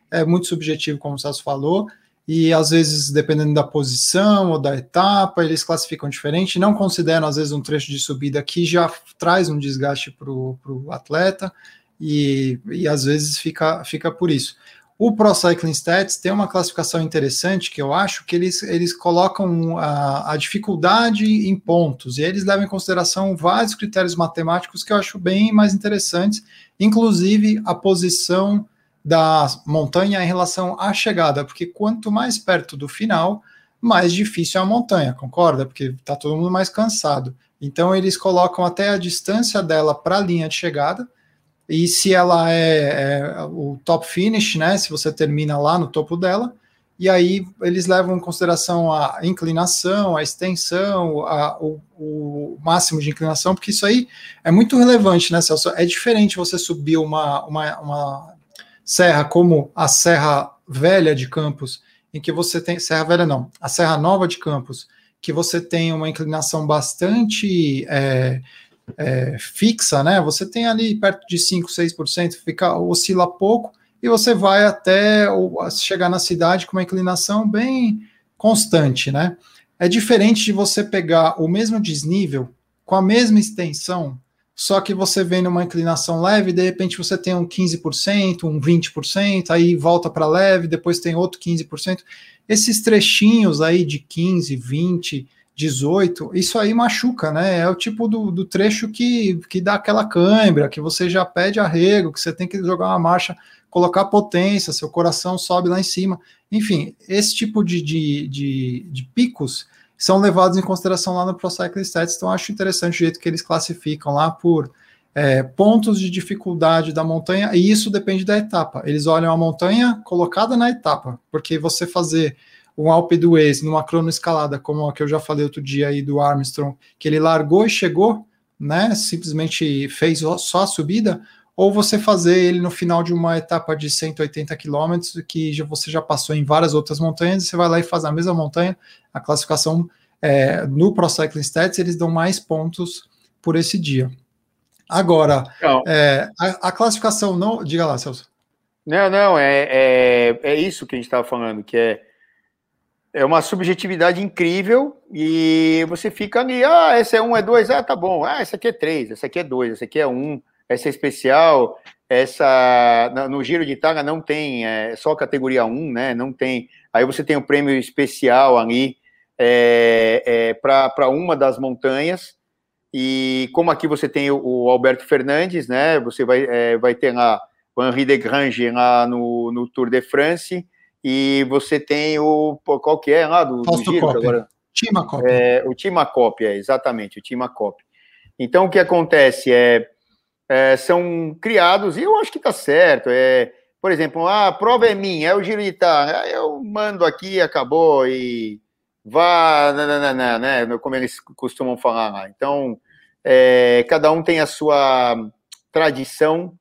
é muito subjetivo, como o Celso falou, e às vezes, dependendo da posição ou da etapa, eles classificam diferente, não consideram, às vezes, um trecho de subida que já traz um desgaste para o atleta, e, e às vezes fica, fica por isso. O Pro Cycling Stats tem uma classificação interessante que eu acho que eles, eles colocam a, a, dificuldade em pontos. E eles levam em consideração vários critérios matemáticos que eu acho bem mais interessantes, inclusive a posição da montanha em relação à chegada, porque quanto mais perto do final, mais difícil é a montanha, concorda? Porque está todo mundo mais cansado. Então eles colocam até a distância dela para a linha de chegada e se ela é, é, o top finish, né? Se você termina lá no topo dela, e aí eles levam em consideração a inclinação, a extensão, a, o, o, máximo de inclinação, porque isso aí é muito relevante, né, Celso? É diferente você subir uma, uma, uma serra como a Serra Velha de Campos, em que você tem. Serra Velha não, a Serra Nova de Campos, que você tem uma inclinação bastante. É, é, fixa, né? Você tem ali perto de 5, 6%, fica, oscila pouco, e você vai até chegar na cidade com uma inclinação bem constante, né? É diferente de você pegar o mesmo desnível com a mesma extensão, só que você vem numa inclinação leve, de repente você tem um 15%, um 20%, aí volta para leve, depois tem outro 15%. Esses trechinhos aí de 15, 20, 18, isso aí machuca, né? É o tipo do, do trecho que, que dá aquela cãibra, que você já pede arrego, que você tem que jogar uma marcha, colocar potência, seu coração sobe lá em cima. Enfim, esse tipo de, de, de, de picos são levados em consideração lá no Pro Cycling Stats, então acho interessante o jeito que eles classificam lá por é, pontos de dificuldade da montanha, e isso depende da etapa. Eles olham a montanha colocada na etapa, porque você fazer um Alpe d'Huez numa cronoescalada, como a que eu já falei outro dia aí do Armstrong, que ele largou e chegou, né, simplesmente fez só a subida, ou você fazer ele no final de uma etapa de 180 quilômetros, que já, você já passou em várias outras montanhas, e você vai lá e faz a mesma montanha, a classificação é, no Pro Cycling Stats, eles dão mais pontos por esse dia. Agora, é, a, a, classificação não. Diga lá, Celso. Não, não, é, é, é isso que a gente estava falando, que é é uma subjetividade incrível e você fica ali, ah, esse é um, é dois, ah, tá bom, ah, esse aqui é três, esse aqui é dois, esse aqui é um, essa especial, essa no Giro de Itália não tem, é só categoria 1, né? Não tem. Aí você tem o prêmio especial ali é, é, para uma das montanhas. E como aqui você tem o, o Alberto Fernandes, né? Você vai, é, vai ter lá o Henri de Grange lá no, no Tour de France, e você tem o, qual que é lá do, do Giro, agora? Timacop. É, o Timacop, é, exatamente, o Timacop. Então, o que acontece é, é, são criados, e eu acho que está certo, é, por exemplo, ah, a prova é minha, é o Giro de Itália, eu mando aqui, acabou, e vá, nananana, né, como eles costumam falar lá. Então, é, cada um tem a sua tradição,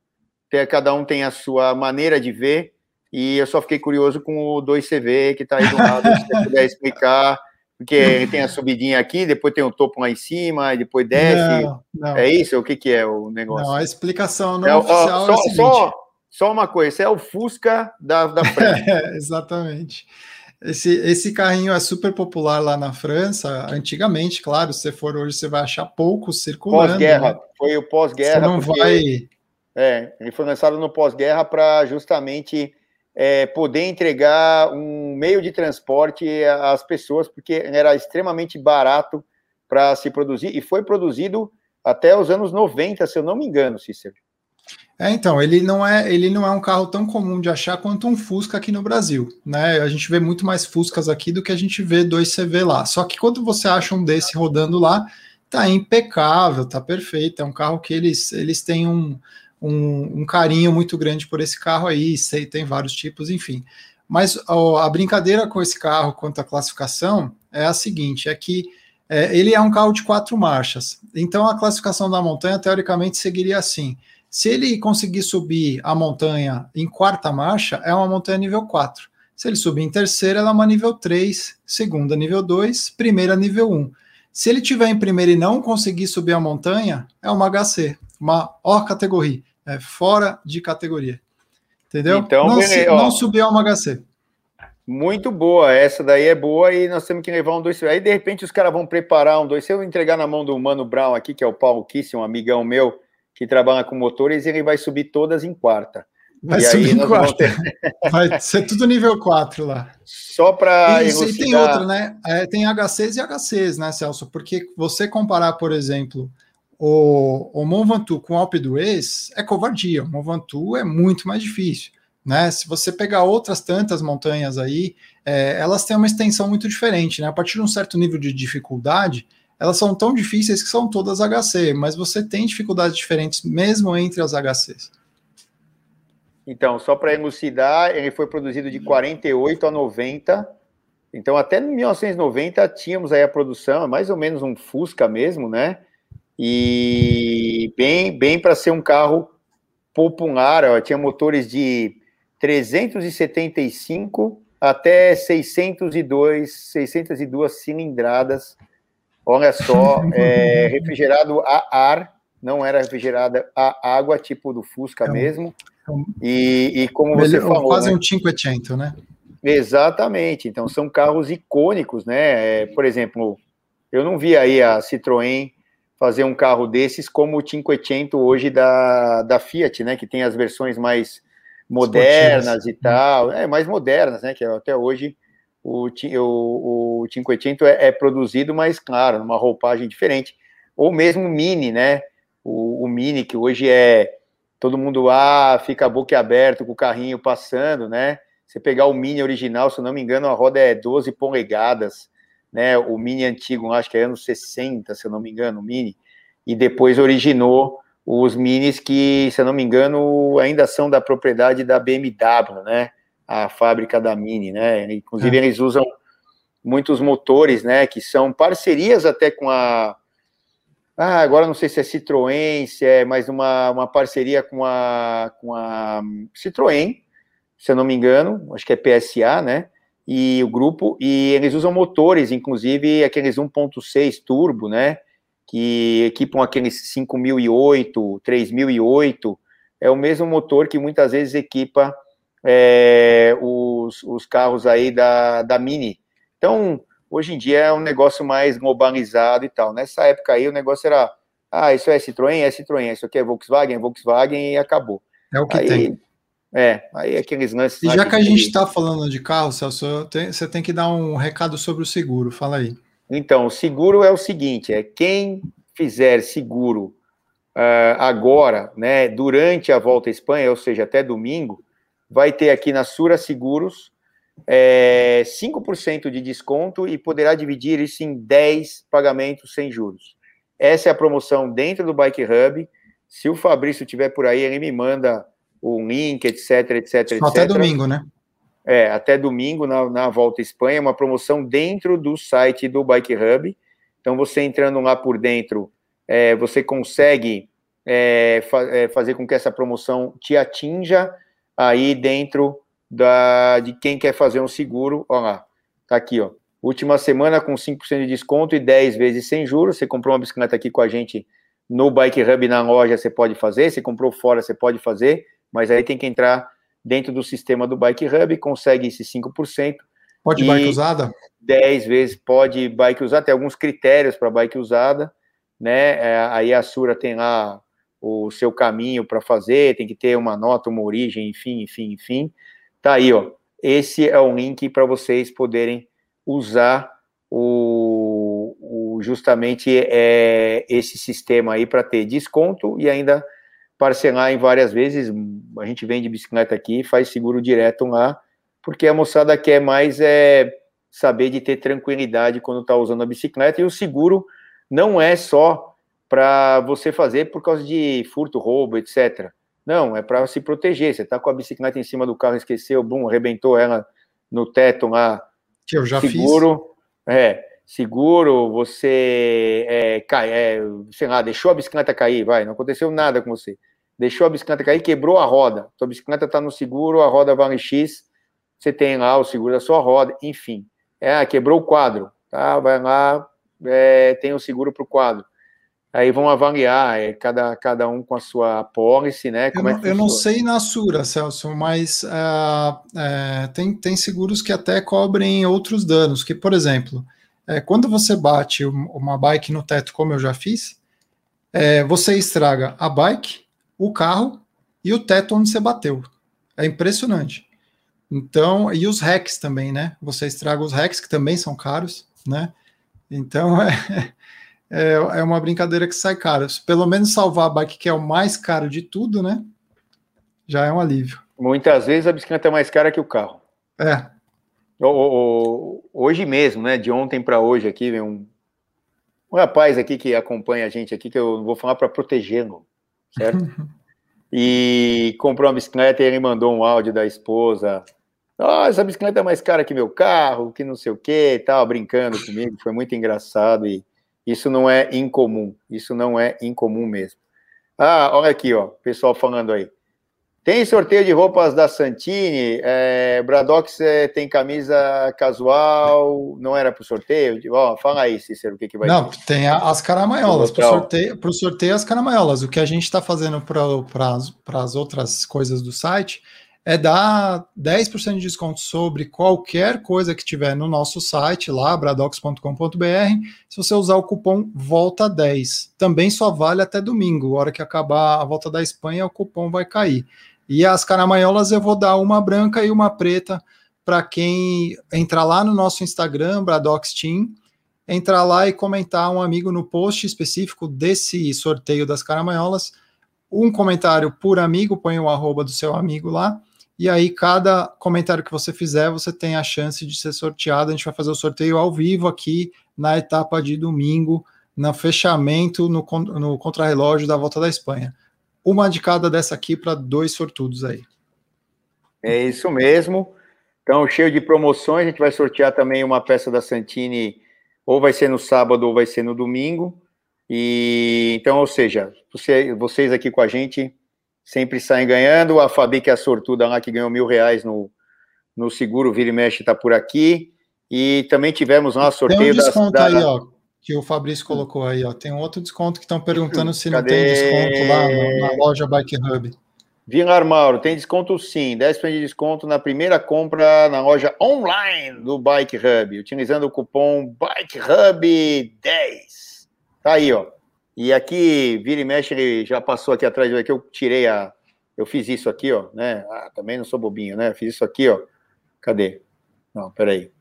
cada um tem a sua maneira de ver, e eu só fiquei curioso com o 2CV que está aí do lado, se você puder [LAUGHS] explicar, porque tem a subidinha aqui, depois tem o topo lá em cima, e depois desce. Não, não. É isso? O que, que é o negócio? Não, a explicação não é, oficial só, é só, só, uma coisa, esse é o Fusca da, da frente. [LAUGHS] é, exatamente. Esse, esse carrinho é super popular lá na França, antigamente, claro, se você for hoje, você vai achar poucos circulando. Pós-guerra, né? foi o pós-guerra. Você não porque, vai... É, ele foi lançado no pós-guerra para justamente é, poder entregar um meio de transporte às pessoas, porque era extremamente barato para se produzir, e foi produzido até os anos 90, se eu não me engano, Cícero. É, então, ele não é, ele não é um carro tão comum de achar quanto um Fusca aqui no Brasil, né? A gente vê muito mais Fuscas aqui do que a gente vê dois CV lá. Só que quando você acha um desse rodando lá, tá impecável, tá perfeito. É um carro que eles, eles têm um, um, um carinho muito grande por esse carro aí, sei, tem vários tipos, enfim. Mas ó, a brincadeira com esse carro quanto à classificação é a seguinte: é que é, ele é um carro de quatro marchas. Então a classificação da montanha, teoricamente, seguiria assim. Se ele conseguir subir a montanha em quarta marcha, é uma montanha nível 4. Se ele subir em terceira, ela é uma nível 3, segunda nível 2, primeira nível 1. Se ele tiver em primeira e não conseguir subir a montanha, é uma HC, uma O categoria, é fora de categoria. Entendeu? Então, não, se, não subiu a uma HC. Muito boa, essa daí é boa e nós temos que levar um dois. Aí de repente os caras vão preparar um dois. Se eu entregar na mão do Mano Brown aqui, que é o Paulo Kiss, um amigão meu, que trabalha com motores, ele vai subir todas em quarta. Vai e subir em quarta. Ter... Vai ser tudo nível 4 lá. Só para. Isso, e tem outra, né? É, tem HCs e HCs, né, Celso? Porque você comparar, por exemplo, o, o Mont Ventoux com o Alpe d'Huez é covardia. O Mont Ventoux é muito mais difícil. Né? Se você pegar outras tantas montanhas aí, é, elas têm uma extensão muito diferente. Né? A partir de um certo nível de dificuldade, elas são tão difíceis que são todas HC, mas você tem dificuldades diferentes mesmo entre as HCs. Então, só para elucidar, ele foi produzido de 48 a 90. Então, até 1990 tínhamos aí a produção, mais ou menos um Fusca mesmo, né? E bem, bem para ser um carro popular, ó, tinha motores de 375 até 602, 602 cilindradas Olha só, [LAUGHS] é, refrigerado a ar, não era refrigerada a água, tipo do Fusca é mesmo. e, e, como você Melhor, falou. Quase né? um 500, né? Exatamente. Então, são carros icônicos, né? É, por exemplo, eu não vi aí a Citroën fazer um carro desses como o 500 hoje da, da Fiat, né? Que tem as versões mais modernas e tal, é, mais modernas, né? Que até hoje o, o, o Cinquecento é, é, produzido, mas claro, numa roupagem diferente. Ou mesmo o Mini, né? O, o, Mini, que hoje é todo mundo ah, fica a boca aberta com o carrinho passando, né? Você pegar o Mini original, se não me engano, a roda é 12 polegadas, né? O Mini antigo, acho que é anos 60, se eu não me engano, o Mini. E depois originou os Minis que, se eu não me engano, ainda são da propriedade da BMW, né? a fábrica da Mini, né? Inclusive, é. eles usam muitos motores, né? Que são parcerias até com a. Ah, agora não sei se é Citroën, se é mais uma, uma parceria com a, com a Citroën, se eu não me engano, acho que é PSA, né? E o grupo, e eles usam motores, inclusive aqueles 1.6 turbo, né? Que equipam aqueles 5008, 3008, é o mesmo motor que muitas vezes equipa é, os, os carros aí da, da Mini. Então, hoje em dia é um negócio mais globalizado e tal. Nessa época aí o negócio era, ah, isso é Citroën, é Citroën, isso aqui é Volkswagen, é Volkswagen e acabou. É o que aí, tem. É, aí aqueles lances... E já que a gente está falando de carro, Celso, você tem que dar um recado sobre o seguro, fala aí. Então, o seguro é o seguinte, é quem fizer seguro uh, agora, né, durante a volta à Espanha, ou seja, até domingo, vai ter aqui na Sura Seguros é, 5% de desconto e poderá dividir isso em 10 pagamentos sem juros. Essa é a promoção dentro do Bike Hub. Se o Fabrício tiver por aí, ele me manda o link, etc, etc, Só Até domingo, né? É, até domingo na, na Volta à Espanha, uma promoção dentro do site do Bike Hub. Então, você entrando lá por dentro, é, você consegue é, fa é, fazer com que essa promoção te atinja aí dentro da, de quem quer fazer um seguro. Olha lá, tá aqui, ó. Última semana com 5% de desconto e 10 vezes sem juros. Você comprou uma bicicleta aqui com a gente no Bike Hub na loja, você pode fazer. Você comprou fora, você pode fazer. Mas aí tem que entrar dentro do sistema do Bike Hub, consegue esse 5%. Pode bike usada? 10 vezes pode bike usada, tem alguns critérios para bike usada, né? É, aí a Sura tem lá o seu caminho para fazer, tem que ter uma nota, uma origem, enfim, enfim, enfim. Tá aí, ó. Esse é o link para vocês poderem usar o, o justamente é, esse sistema aí para ter desconto e ainda parcelar em várias vezes. A gente vende bicicleta aqui, faz seguro direto lá, porque a moçada quer mais é saber de ter tranquilidade quando está usando a bicicleta. E o seguro não é só para você fazer por causa de furto, roubo, etc. Não, é para se proteger. Você está com a bicicleta em cima do carro, esqueceu, bum, arrebentou ela no teto lá. Eu já seguro, fiz. É, seguro, você é, cai, é, sei lá, deixou a bicicleta cair, vai, não aconteceu nada com você deixou a bicicleta cair, quebrou a roda. Sua bicicleta está no seguro, a roda vale X, você tem lá o seguro da sua roda, enfim. É, quebrou o quadro, tá? Vai lá, é, tem o seguro para o quadro. Aí vão avaliar, é, cada, cada um com a sua pólice, né? Como eu, não, é eu não sei na Sura, Celso, mas uh, tem, tem seguros que até cobrem outros danos, que, por exemplo, é, quando você bate uma bike no teto, como eu já fiz, é, você estraga a bike, o carro e o teto onde você bateu. É impressionante. Então, e os hacks também, né? Você estraga os hacks, que também são caros, né? Então, [LAUGHS] é, é, é uma brincadeira que sai caro. Pelo menos salvar a bike, que é o mais caro de tudo, né? Já é um alívio. Muitas vezes a bicicleta é mais cara que o carro. É. Hoje mesmo, né? De ontem para hoje aqui, vem um, um rapaz aqui que acompanha a gente aqui, que eu vou falar para protegê-lo certo? [LAUGHS] e comprou uma bicicleta e ele mandou um áudio da esposa. Oh, essa bicicleta é mais cara que meu carro, que não sei o que, tal, brincando comigo, foi muito engraçado e isso não é incomum, isso não é incomum mesmo. Ah, olha aqui, ó, pessoal falando aí. Tem sorteio de roupas da Santini. É, Bradox é, tem camisa casual. Não era para o sorteio? Ó, fala aí, Cícero, o que, que vai Não, ter. tem as caramanholas. Para o sorteio, pro sorteio, as caramanholas. O que a gente está fazendo para as outras coisas do site é dar 10% de desconto sobre qualquer coisa que tiver no nosso site, lá, bradox.com.br. Se você usar o cupom VOLTA10. Também só vale até domingo. A hora que acabar a volta da Espanha, o cupom vai cair. E as caramanholas eu vou dar uma branca e uma preta para quem entrar lá no nosso Instagram, Bradox Team, entrar lá e comentar um amigo no post específico desse sorteio das caramanholas. Um comentário por amigo, põe o arroba do seu amigo lá. E aí, cada comentário que você fizer, você tem a chance de ser sorteado. A gente vai fazer o sorteio ao vivo aqui na etapa de domingo, no fechamento no, no contrarrelógio da Volta da Espanha uma de cada dessa aqui para dois sortudos aí. É isso mesmo. Então, cheio de promoções, a gente vai sortear também uma peça da Santini, ou vai ser no sábado ou vai ser no domingo. E então, ou seja, você, vocês aqui com a gente sempre saem ganhando. A Fabi, que é a sortuda lá, que ganhou mil reais no, no seguro, vira e mexe, está por aqui. E também tivemos lá sorteio Tem um desconto da, aí, ó que o Fabrício colocou aí, ó. Tem um outro desconto que estão perguntando se Cadê? não tem desconto lá na, na loja Bike Hub. Vilar Mauro, tem desconto sim, 10% de desconto na primeira compra na loja online do Bike Hub, utilizando o cupom Bike Hub 10. Tá aí, ó. E aqui, vira e mexe, ele já passou aqui atrás, que eu tirei a. Eu fiz isso aqui, ó, né? Ah, também não sou bobinho, né? fiz isso aqui, ó. Cadê? Não, peraí.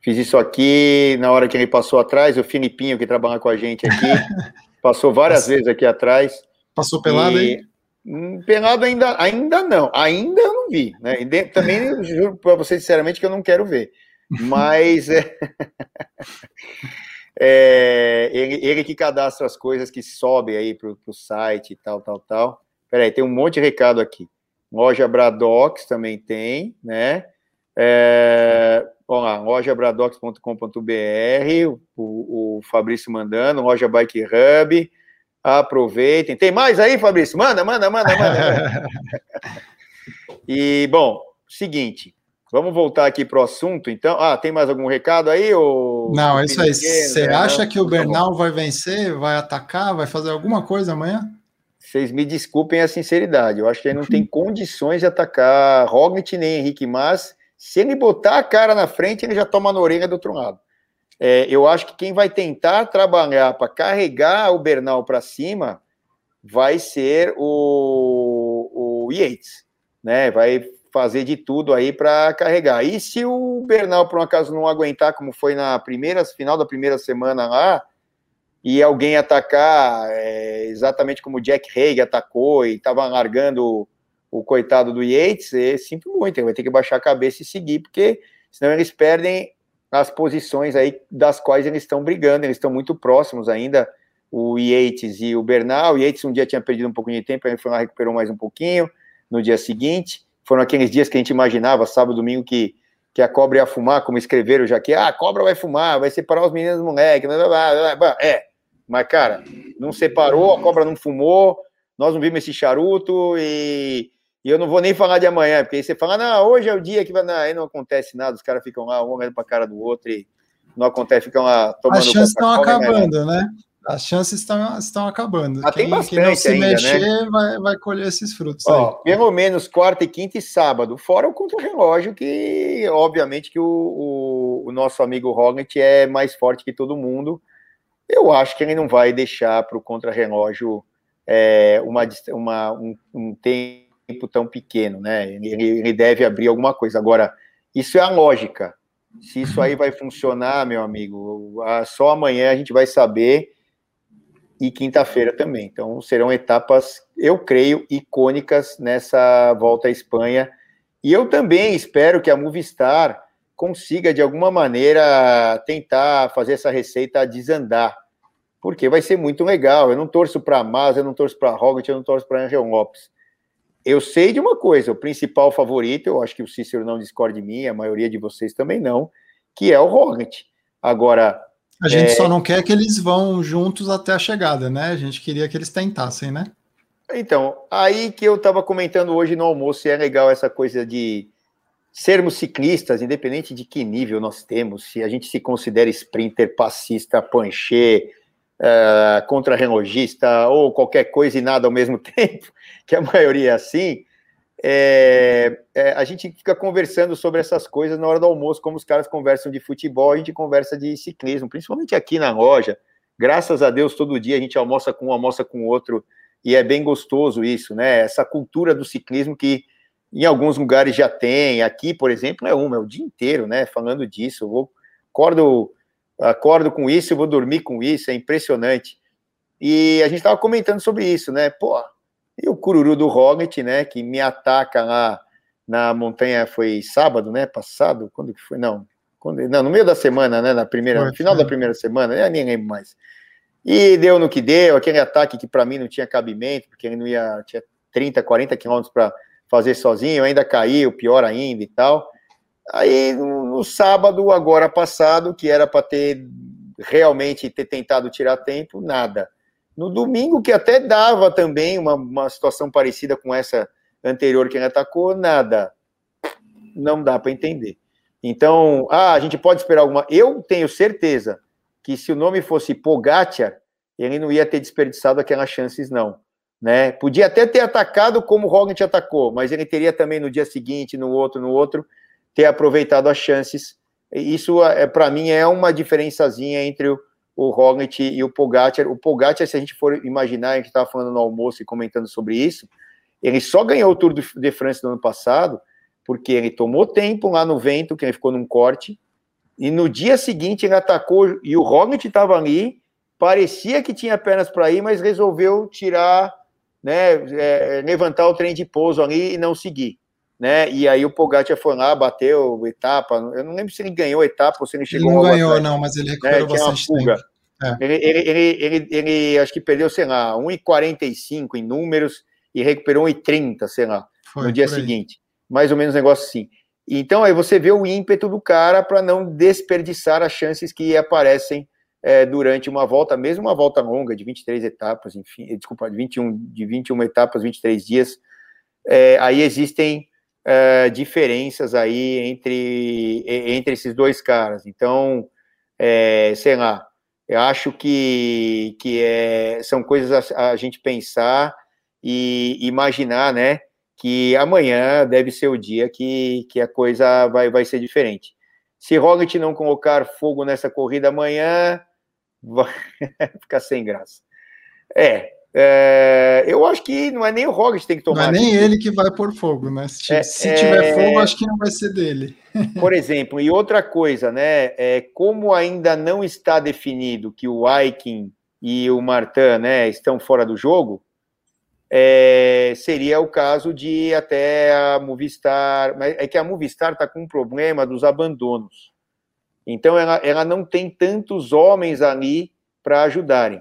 Fiz isso aqui na hora que ele passou atrás, o Filipinho que trabalha com a gente aqui. [LAUGHS] Passou várias vezes aqui atrás. Passou pelado e... aí? Hum, pelado ainda, ainda não, ainda eu não vi. Né? Também juro para você sinceramente que eu não quero ver. Mas [LAUGHS] é, é ele, ele, que cadastra as coisas que sobem aí para o site e tal, tal, tal. Peraí, tem um monte de recado aqui. Loja Bradox também tem, né? É, vamos lá, lojabradox.com.br, o, o Fabrício mandando, loja Bike Hub, aproveitem. Tem mais aí, Fabrício? Manda, manda, manda, manda. [LAUGHS] e, bom, seguinte, vamos voltar aqui para o assunto, então. Ah, tem mais algum recado aí? Ou... Não, é isso aí. Você acha que o tá Bernal vai vencer, vai atacar, vai fazer alguma coisa amanhã? Vocês me desculpem a sinceridade, eu acho que ele não tem condições de atacar Roglic nem Henrique Mas. Se ele botar a cara na frente, ele já toma na orelha do outro lado. É, eu acho que quem vai tentar trabalhar para carregar o Bernal para cima vai ser o, o Yates, né? Vai fazer de tudo aí para carregar. E se o Bernal, por um acaso, não aguentar, como foi na primeira final da primeira semana lá, e alguém atacar é, exatamente como o Jack Haig atacou e estava largando o, coitado do Yates, sinto muito, ele vai ter que baixar a cabeça e seguir, porque senão eles perdem as posições aí das quais eles estão brigando, eles estão muito próximos ainda, o Yates e o Bernal. O Yates um dia tinha perdido um pouquinho de tempo, ele foi lá, recuperou mais um pouquinho no dia seguinte. Foram aqueles dias que a gente imaginava, sábado, domingo, que, que a cobra ia fumar, como escreveram já que ah, a cobra vai fumar, vai separar os meninos do moleque, blá, blá, blá. é. Mas, cara, não separou, a cobra não fumou, nós não vimos esse charuto e e eu não vou nem falar de amanhã, porque aí você fala, não, hoje é o dia que vai. Não, aí não acontece nada, os caras ficam lá, um olhando para a cara do outro e não acontece, ficam lá tomando. As chances estão acabando, né? As chances estão, estão acabando. Ah, quem, quem não se ainda, né? mexer né? vai, vai colher esses frutos. Ó, pelo menos quarta e quinta e sábado, fora o contra-relógio, que obviamente que o, o, o nosso amigo Roglic é mais forte que todo mundo. Eu acho que ele não vai deixar para o contra-relógio é, uma, uma, um, um tempo tempo tão pequeno, né? Ele, ele deve abrir alguma coisa. Agora, isso é a lógica. Se isso aí vai funcionar, meu amigo, só amanhã a gente vai saber e quinta-feira também. Então, serão etapas, eu creio, icônicas nessa volta à Espanha. E eu também espero que a Movistar consiga, de alguma maneira, tentar fazer essa receita desandar, porque vai ser muito legal. Eu não torço para a Mas, eu não torço para a Roglic, eu não torço para Angel Lopes eu sei de uma coisa, o principal favorito, eu acho que o Cícero não discorda de mim, a maioria de vocês também não, que é o Roglic. Agora... A gente é... só não quer que eles vão juntos até a chegada, né? A gente queria que eles tentassem, né? Então, aí que eu estava comentando hoje no almoço, e é legal essa coisa de sermos ciclistas, independente de que nível nós temos, se a gente se considera sprinter, passista, pancher, uh, contra-relogista ou qualquer coisa e nada ao mesmo [LAUGHS] tempo, que a maioria é assim, é, é, a gente fica conversando sobre essas coisas na hora do almoço, como os caras conversam de futebol, a gente conversa de ciclismo, principalmente aqui na loja. Graças a Deus, todo dia a gente almoça com um, almoça com outro, e é bem gostoso isso, né? Essa cultura do ciclismo que em alguns lugares já tem, aqui, por exemplo, é uma, é o dia inteiro, né? Falando disso. Eu vou, acordo acordo com isso, vou dormir com isso, é impressionante. E a gente estava comentando sobre isso, né? Pô, e o cururu do Roglic, né? Que me ataca lá na montanha, foi sábado, né? Passado? Quando que foi? Não, quando, não no meio da semana, né? Na primeira, no final da primeira semana, eu nem lembro mais. E deu no que deu, aquele ataque que para mim não tinha cabimento, porque ele não ia, tinha 30, 40 quilômetros para fazer sozinho, ainda caiu, pior ainda e tal. Aí no, sábado, agora passado, que era para ter realmente ter tentado tirar tempo, nada. No domingo, que até dava também uma, uma situação parecida com essa anterior que ele atacou, nada. Não dá para entender. Então, ah, a gente pode esperar alguma. Eu tenho certeza que se o nome fosse Pogacar, ele não ia ter desperdiçado aquelas chances, não. Né? Podia até ter atacado como o Roglic atacou, mas ele teria também no dia seguinte, no outro, no outro, ter aproveitado as chances. Isso, é, para mim, é uma diferençazinha entre o, o Roglic e o Pogacar. O Pogacar, se a gente for imaginar, a gente estava falando no almoço e comentando sobre isso, ele só ganhou o Tour de France no ano passado porque ele tomou tempo lá no vento, que ele ficou num corte, e no dia seguinte ele atacou, e o Roglic estava ali, parecia que tinha pernas para ir, mas resolveu tirar, né, é, levantar o trem de pouso ali e não seguir. Né? E aí o Pogacar foi lá, bateu etapa. Eu não lembro se ele ganhou etapa ou se ele chegou. Ele não ganhou, atrás. não, mas ele recuperou né? bastante tempo. É. Ele, ele, ele, ele, ele, acho que perdeu, sei lá, 1,45 em números e recuperou 1,30, sei lá, Foi, no dia seguinte. Mais ou menos um negócio assim. Então aí você vê o ímpeto do cara para não desperdiçar as chances que aparecem é, durante uma volta, mesmo uma volta longa de 23 etapas, enfim, desculpa, de 21, de 21 etapas, 23 dias. É, aí existem é, diferenças aí entre, entre esses dois caras. Então, é, sei lá, eu acho que, que é, são coisas a, a gente pensar e imaginar, né? Que amanhã deve ser o dia que, que a coisa vai, vai ser diferente. Se Roglic não colocar fogo nessa corrida amanhã, [LAUGHS] vai ficar sem graça. É, é, eu acho que não é nem o Roglic que tem que tomar. Não é nem ele que vai pôr fogo, né? Se, é, se tiver é... fogo, acho que não vai ser dele. [LAUGHS] Por exemplo, e outra coisa, né? É, como ainda não está definido que o Aikin e o Martin né, estão fora do jogo, é, seria o caso de até a Movistar. Mas é que a Movistar está com um problema dos abandonos. Então, ela, ela não tem tantos homens ali para ajudarem.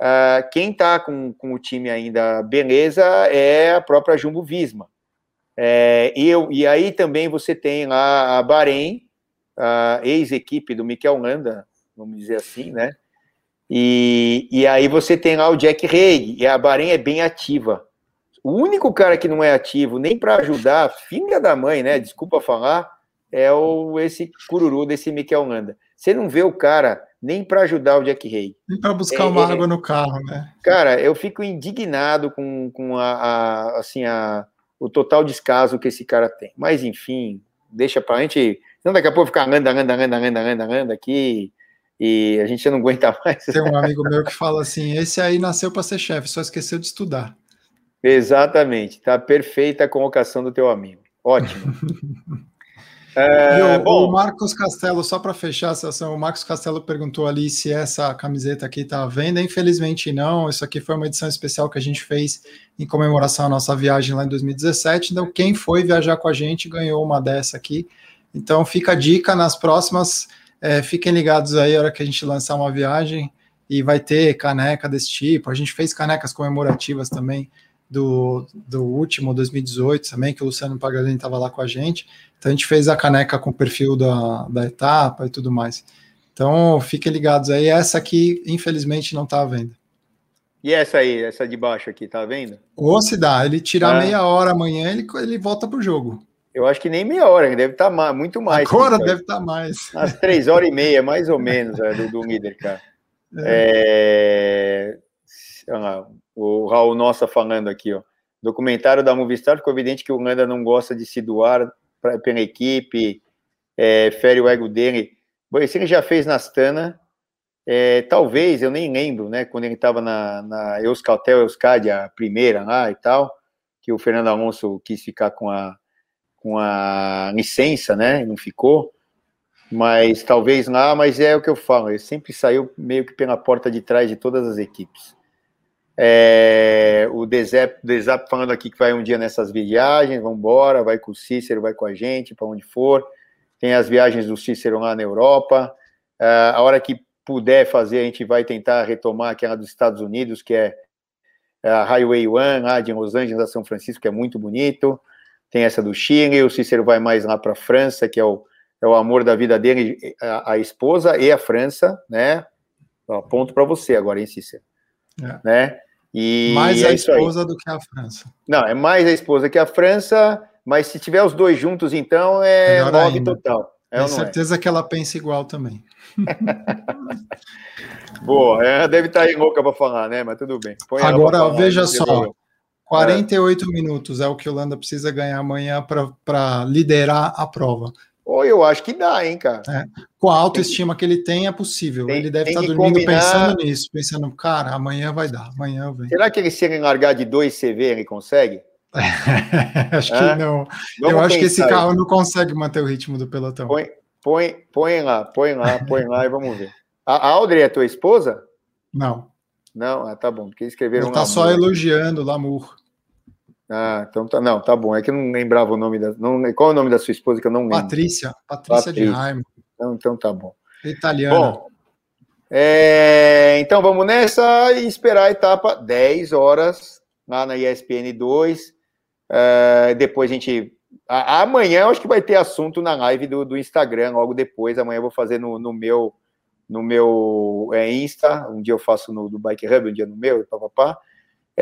Uh, quem está com, com o time ainda beleza é a própria Jumbo Visma. É, e, eu, e aí também você tem lá a Bahrein, a ex-equipe do Mikel Landa, vamos dizer assim, né? E, e aí você tem lá o Jack Haig, e a Bahrein é bem ativa. O único cara que não é ativo nem para ajudar, filha da mãe, né? Desculpa falar, é o esse cururu desse Mikel Landa. Você não vê o cara nem para ajudar o Jack Hay. Nem para buscar é, uma é, água no carro, né? Cara, eu fico indignado com, com a, a, assim, a, o total descaso que esse cara tem. Mas, enfim, deixa para a gente. Não, daqui a pouco ficar anda, anda, anda, anda, anda, anda aqui e a gente não aguenta [LAUGHS] mais. Tem um amigo meu que fala assim: esse aí nasceu para ser chefe, só esqueceu de estudar. Exatamente, tá perfeita a convocação do teu amigo. Ótimo. [LAUGHS] É, o, bom, o, Marcos Castelo, só para fechar a sessão, o Marcos Castelo perguntou ali se essa camiseta aqui está à venda. Infelizmente não, isso aqui foi uma edição especial que a gente fez em comemoração à nossa viagem lá em 2017. Então, quem foi viajar com a gente ganhou uma dessa aqui. Então, fica a dica nas próximas. É, fiquem ligados aí a hora que a gente lançar uma viagem e vai ter caneca desse tipo. A gente fez canecas comemorativas também do, do último, 2018 também, que o Luciano Paganini estava lá com a gente. Então a gente fez a caneca com o perfil da, da etapa e tudo mais. Então fiquem ligados aí. Essa aqui, infelizmente, não está à venda. E essa aí, essa de baixo aqui, tá vendo? Ou se dá, ele tirar ah. meia hora amanhã, ele, ele volta pro jogo. Eu acho que nem meia hora, deve estar tá muito mais. Agora deve estar tá mais. Às três horas e meia, mais ou menos, é, do, do líder, cara. [LAUGHS] É. É... o Raul Nossa falando aqui, ó. Documentário da Movistar ficou evidente que o Landa não gosta de se doar pra, pela equipe, é, fere o ego dele. Bom, ele já fez na Astana, é, talvez, eu nem lembro, né, quando ele estava na, na Euskaltel Euskadi, a primeira lá e tal, que o Fernando Alonso quis ficar com a, com a licença, né, não ficou, mas talvez lá, mas é o que eu falo, ele sempre saiu meio que pela porta de trás de todas as equipes. É, o Desep falando aqui que vai um dia nessas viagens, vamos embora, vai com o Cícero, vai com a gente, para onde for. Tem as viagens do Cícero lá na Europa. É, a hora que puder fazer, a gente vai tentar retomar aquela dos Estados Unidos, que é a Highway One, lá de Los Angeles a São Francisco, que é muito bonito. Tem essa do Chile, o Cícero vai mais lá para a França, que é o, é o amor da vida dele, a, a esposa e a França, né? ponto para você agora, hein, Cícero? É. Né? E mais é a esposa do que a França. Não, é mais a esposa que a França, mas se tiver os dois juntos, então é nove total. É Tenho é? certeza é? que ela pensa igual também. [LAUGHS] Boa, ela deve estar aí louca para falar, né? Mas tudo bem. Põe Agora, falar, veja só: 48 é. minutos é o que o Holanda precisa ganhar amanhã para liderar a prova. Ou eu acho que dá, hein, cara. É. Com a autoestima que ele tem, é possível. Tem, ele deve estar tá dormindo combinar... pensando nisso, pensando, cara, amanhã vai dar, amanhã venho. Será que ele, se ele largar de 2 CV, ele consegue? [LAUGHS] acho que não. Vamos eu acho que esse carro aí. não consegue manter o ritmo do pelotão. Põe, põe, põe lá, põe lá, põe lá e vamos ver. A Audrey é tua esposa? Não. Não? Ah, tá bom. Porque escreveram. Ele tá só elogiando o Lamour. Ah, então tá. Não, tá bom. É que eu não lembrava o nome da. Não, qual é o nome da sua esposa que eu não lembro? Patrícia. Patrícia, Patrícia. de Raimo. Então, então tá bom. Italiana. Bom, é, então vamos nessa e esperar a etapa 10 horas lá na ESPN 2. É, depois a gente. A, amanhã eu acho que vai ter assunto na live do, do Instagram, logo depois. Amanhã eu vou fazer no, no meu no meu é, Insta. Um dia eu faço no do Bike Hub, um dia no meu, papapá.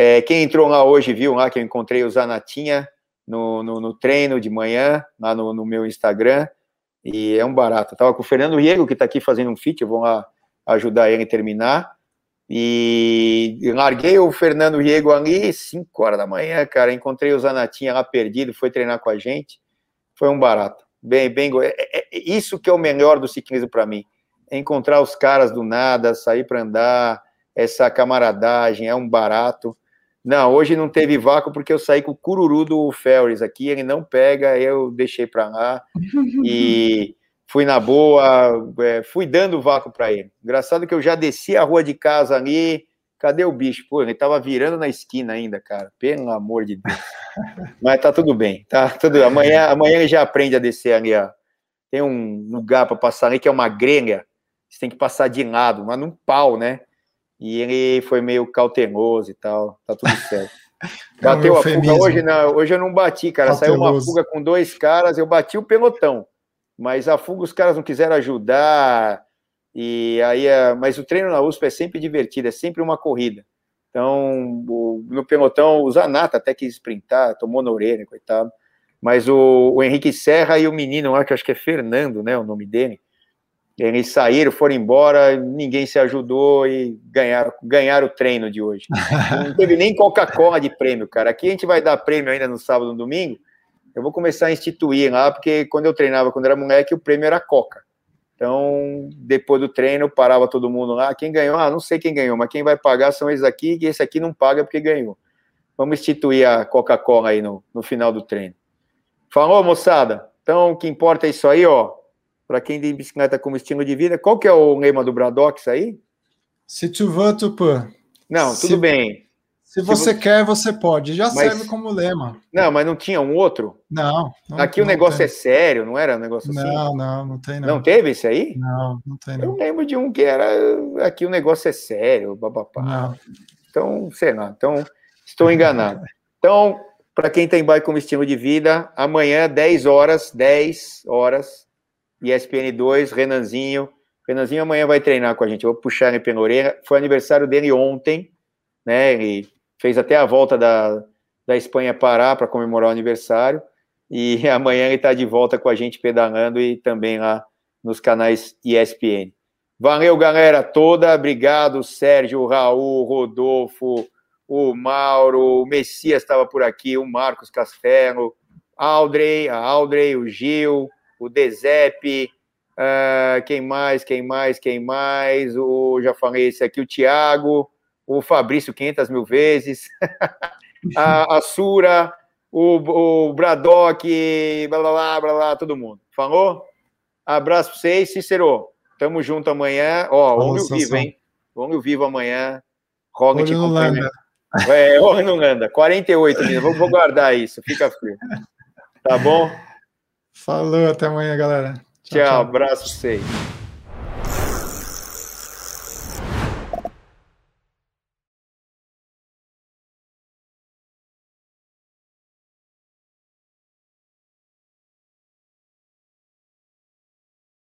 É, quem entrou lá hoje viu lá que eu encontrei o Zanatinha no, no, no treino de manhã, lá no, no, meu Instagram. E é um barato. Eu tava com o Fernando Riego, que está aqui fazendo um fit, eu vou lá ajudar ele a terminar. E larguei o Fernando Riego ali, 5 horas da manhã, cara. Encontrei o Zanatinha lá perdido, foi treinar com a gente. Foi um barato. Bem, bem. É, é, é isso que é o melhor do ciclismo para mim. É encontrar os caras do nada, sair para andar, essa camaradagem, é um barato. Não, hoje não teve vácuo porque eu saí com o cururu do Ferris aqui, ele não pega, eu deixei para lá. E [LAUGHS] fui na boa, é, fui dando vácuo para ele. Engraçado que eu já desci a rua de casa ali, cadê o bicho? Pô, ele tava virando na esquina ainda, cara, pelo amor de Deus. [LAUGHS] Mas tá tudo bem, tá tudo Amanhã, amanhã ele já aprende a descer ali, ó. Tem um lugar para passar ali que é uma grelha, você tem que passar de lado, mas num pau, né? E ele foi meio cauteloso e tal, tá tudo [LAUGHS] certo. Bateu a fuga hoje, não, hoje eu não bati, cara. Cauteloso. Saiu uma fuga com dois caras, eu bati o pelotão mas a fuga os caras não quiseram ajudar. E aí, é, mas o treino na USP é sempre divertido, é sempre uma corrida. Então, no pelotão, o Zanata até quis sprintar, tomou na orelha, coitado. Mas o, o, Henrique Serra e o menino lá, que acho que é Fernando, né, o nome dele, eles saíram, foram embora, ninguém se ajudou e ganharam, ganharam o treino de hoje. [LAUGHS] Não teve nem Coca-Cola de prêmio, cara. Aqui a gente vai dar prêmio ainda no sábado e no domingo, eu vou começar a instituir lá, porque quando eu treinava, quando era moleque, o prêmio era Coca. Então, depois do treino, parava todo mundo lá. Quem ganhou? Ah, não sei quem ganhou, mas quem vai pagar são esses aqui, e esse aqui não paga porque ganhou. Vamos instituir a Coca-Cola aí no, no final do treino. Falou, moçada? Então, o que importa é isso aí, ó. Para quem tem bicicleta como estilo de vida. Qual que é o lema do Bradox aí? Se tu veux, tu peux. Não, tudo Se... bem. Se você quer, você pode. Já mas, serve como lema. Não, mas não tinha um outro? Não. não Aqui não o negócio é sério, não era um negócio assim? Não, não, não tem não. Não teve esse aí? Não, não tem não. Eu lembro de um que era aqui o negócio é sério, babapá. Não. Então, sei lá. Então, estou enganado. [LAUGHS] Então, para quem tem bike como estilo de vida, amanhã, 10 horas, 10 horas, ESPN 2, Renanzinho. Renanzinho amanhã vai treinar com a gente. Eu vou puxar ele pela orelha. Foi aniversário dele ontem, né? Ele fez até a volta da, da Espanha parar para comemorar o aniversário. E [LAUGHS] amanhã ele está de volta com a gente pedalando e também lá nos canais ESPN. Valeu, galera toda. Obrigado, Sérgio, Raul, Rodolfo, o Mauro, o Messias estava por aqui, o Marcos Castelo, Aldrey, a Aldrey, o Gil, o Dezep, uh, quem mais, quem mais, quem mais? O, já falei esse aqui, o Thiago, o Fabrício 500 mil vezes, [LAUGHS] a, a Sura, o, o Bradock, blá, blá, blá, blá, blá, todo mundo. Falou? Abraço para vocês, Cícero. Tamo junto amanhã. Ó, homem vivo, hein? Homem vivo amanhã. Roga te acompanha. É, homem não anda. 48, menino. Vou, vou guardar isso, fica frio. Tá bom? Falou, até amanhã, galera. Tchau, tchau. tchau. abraço pra vocês.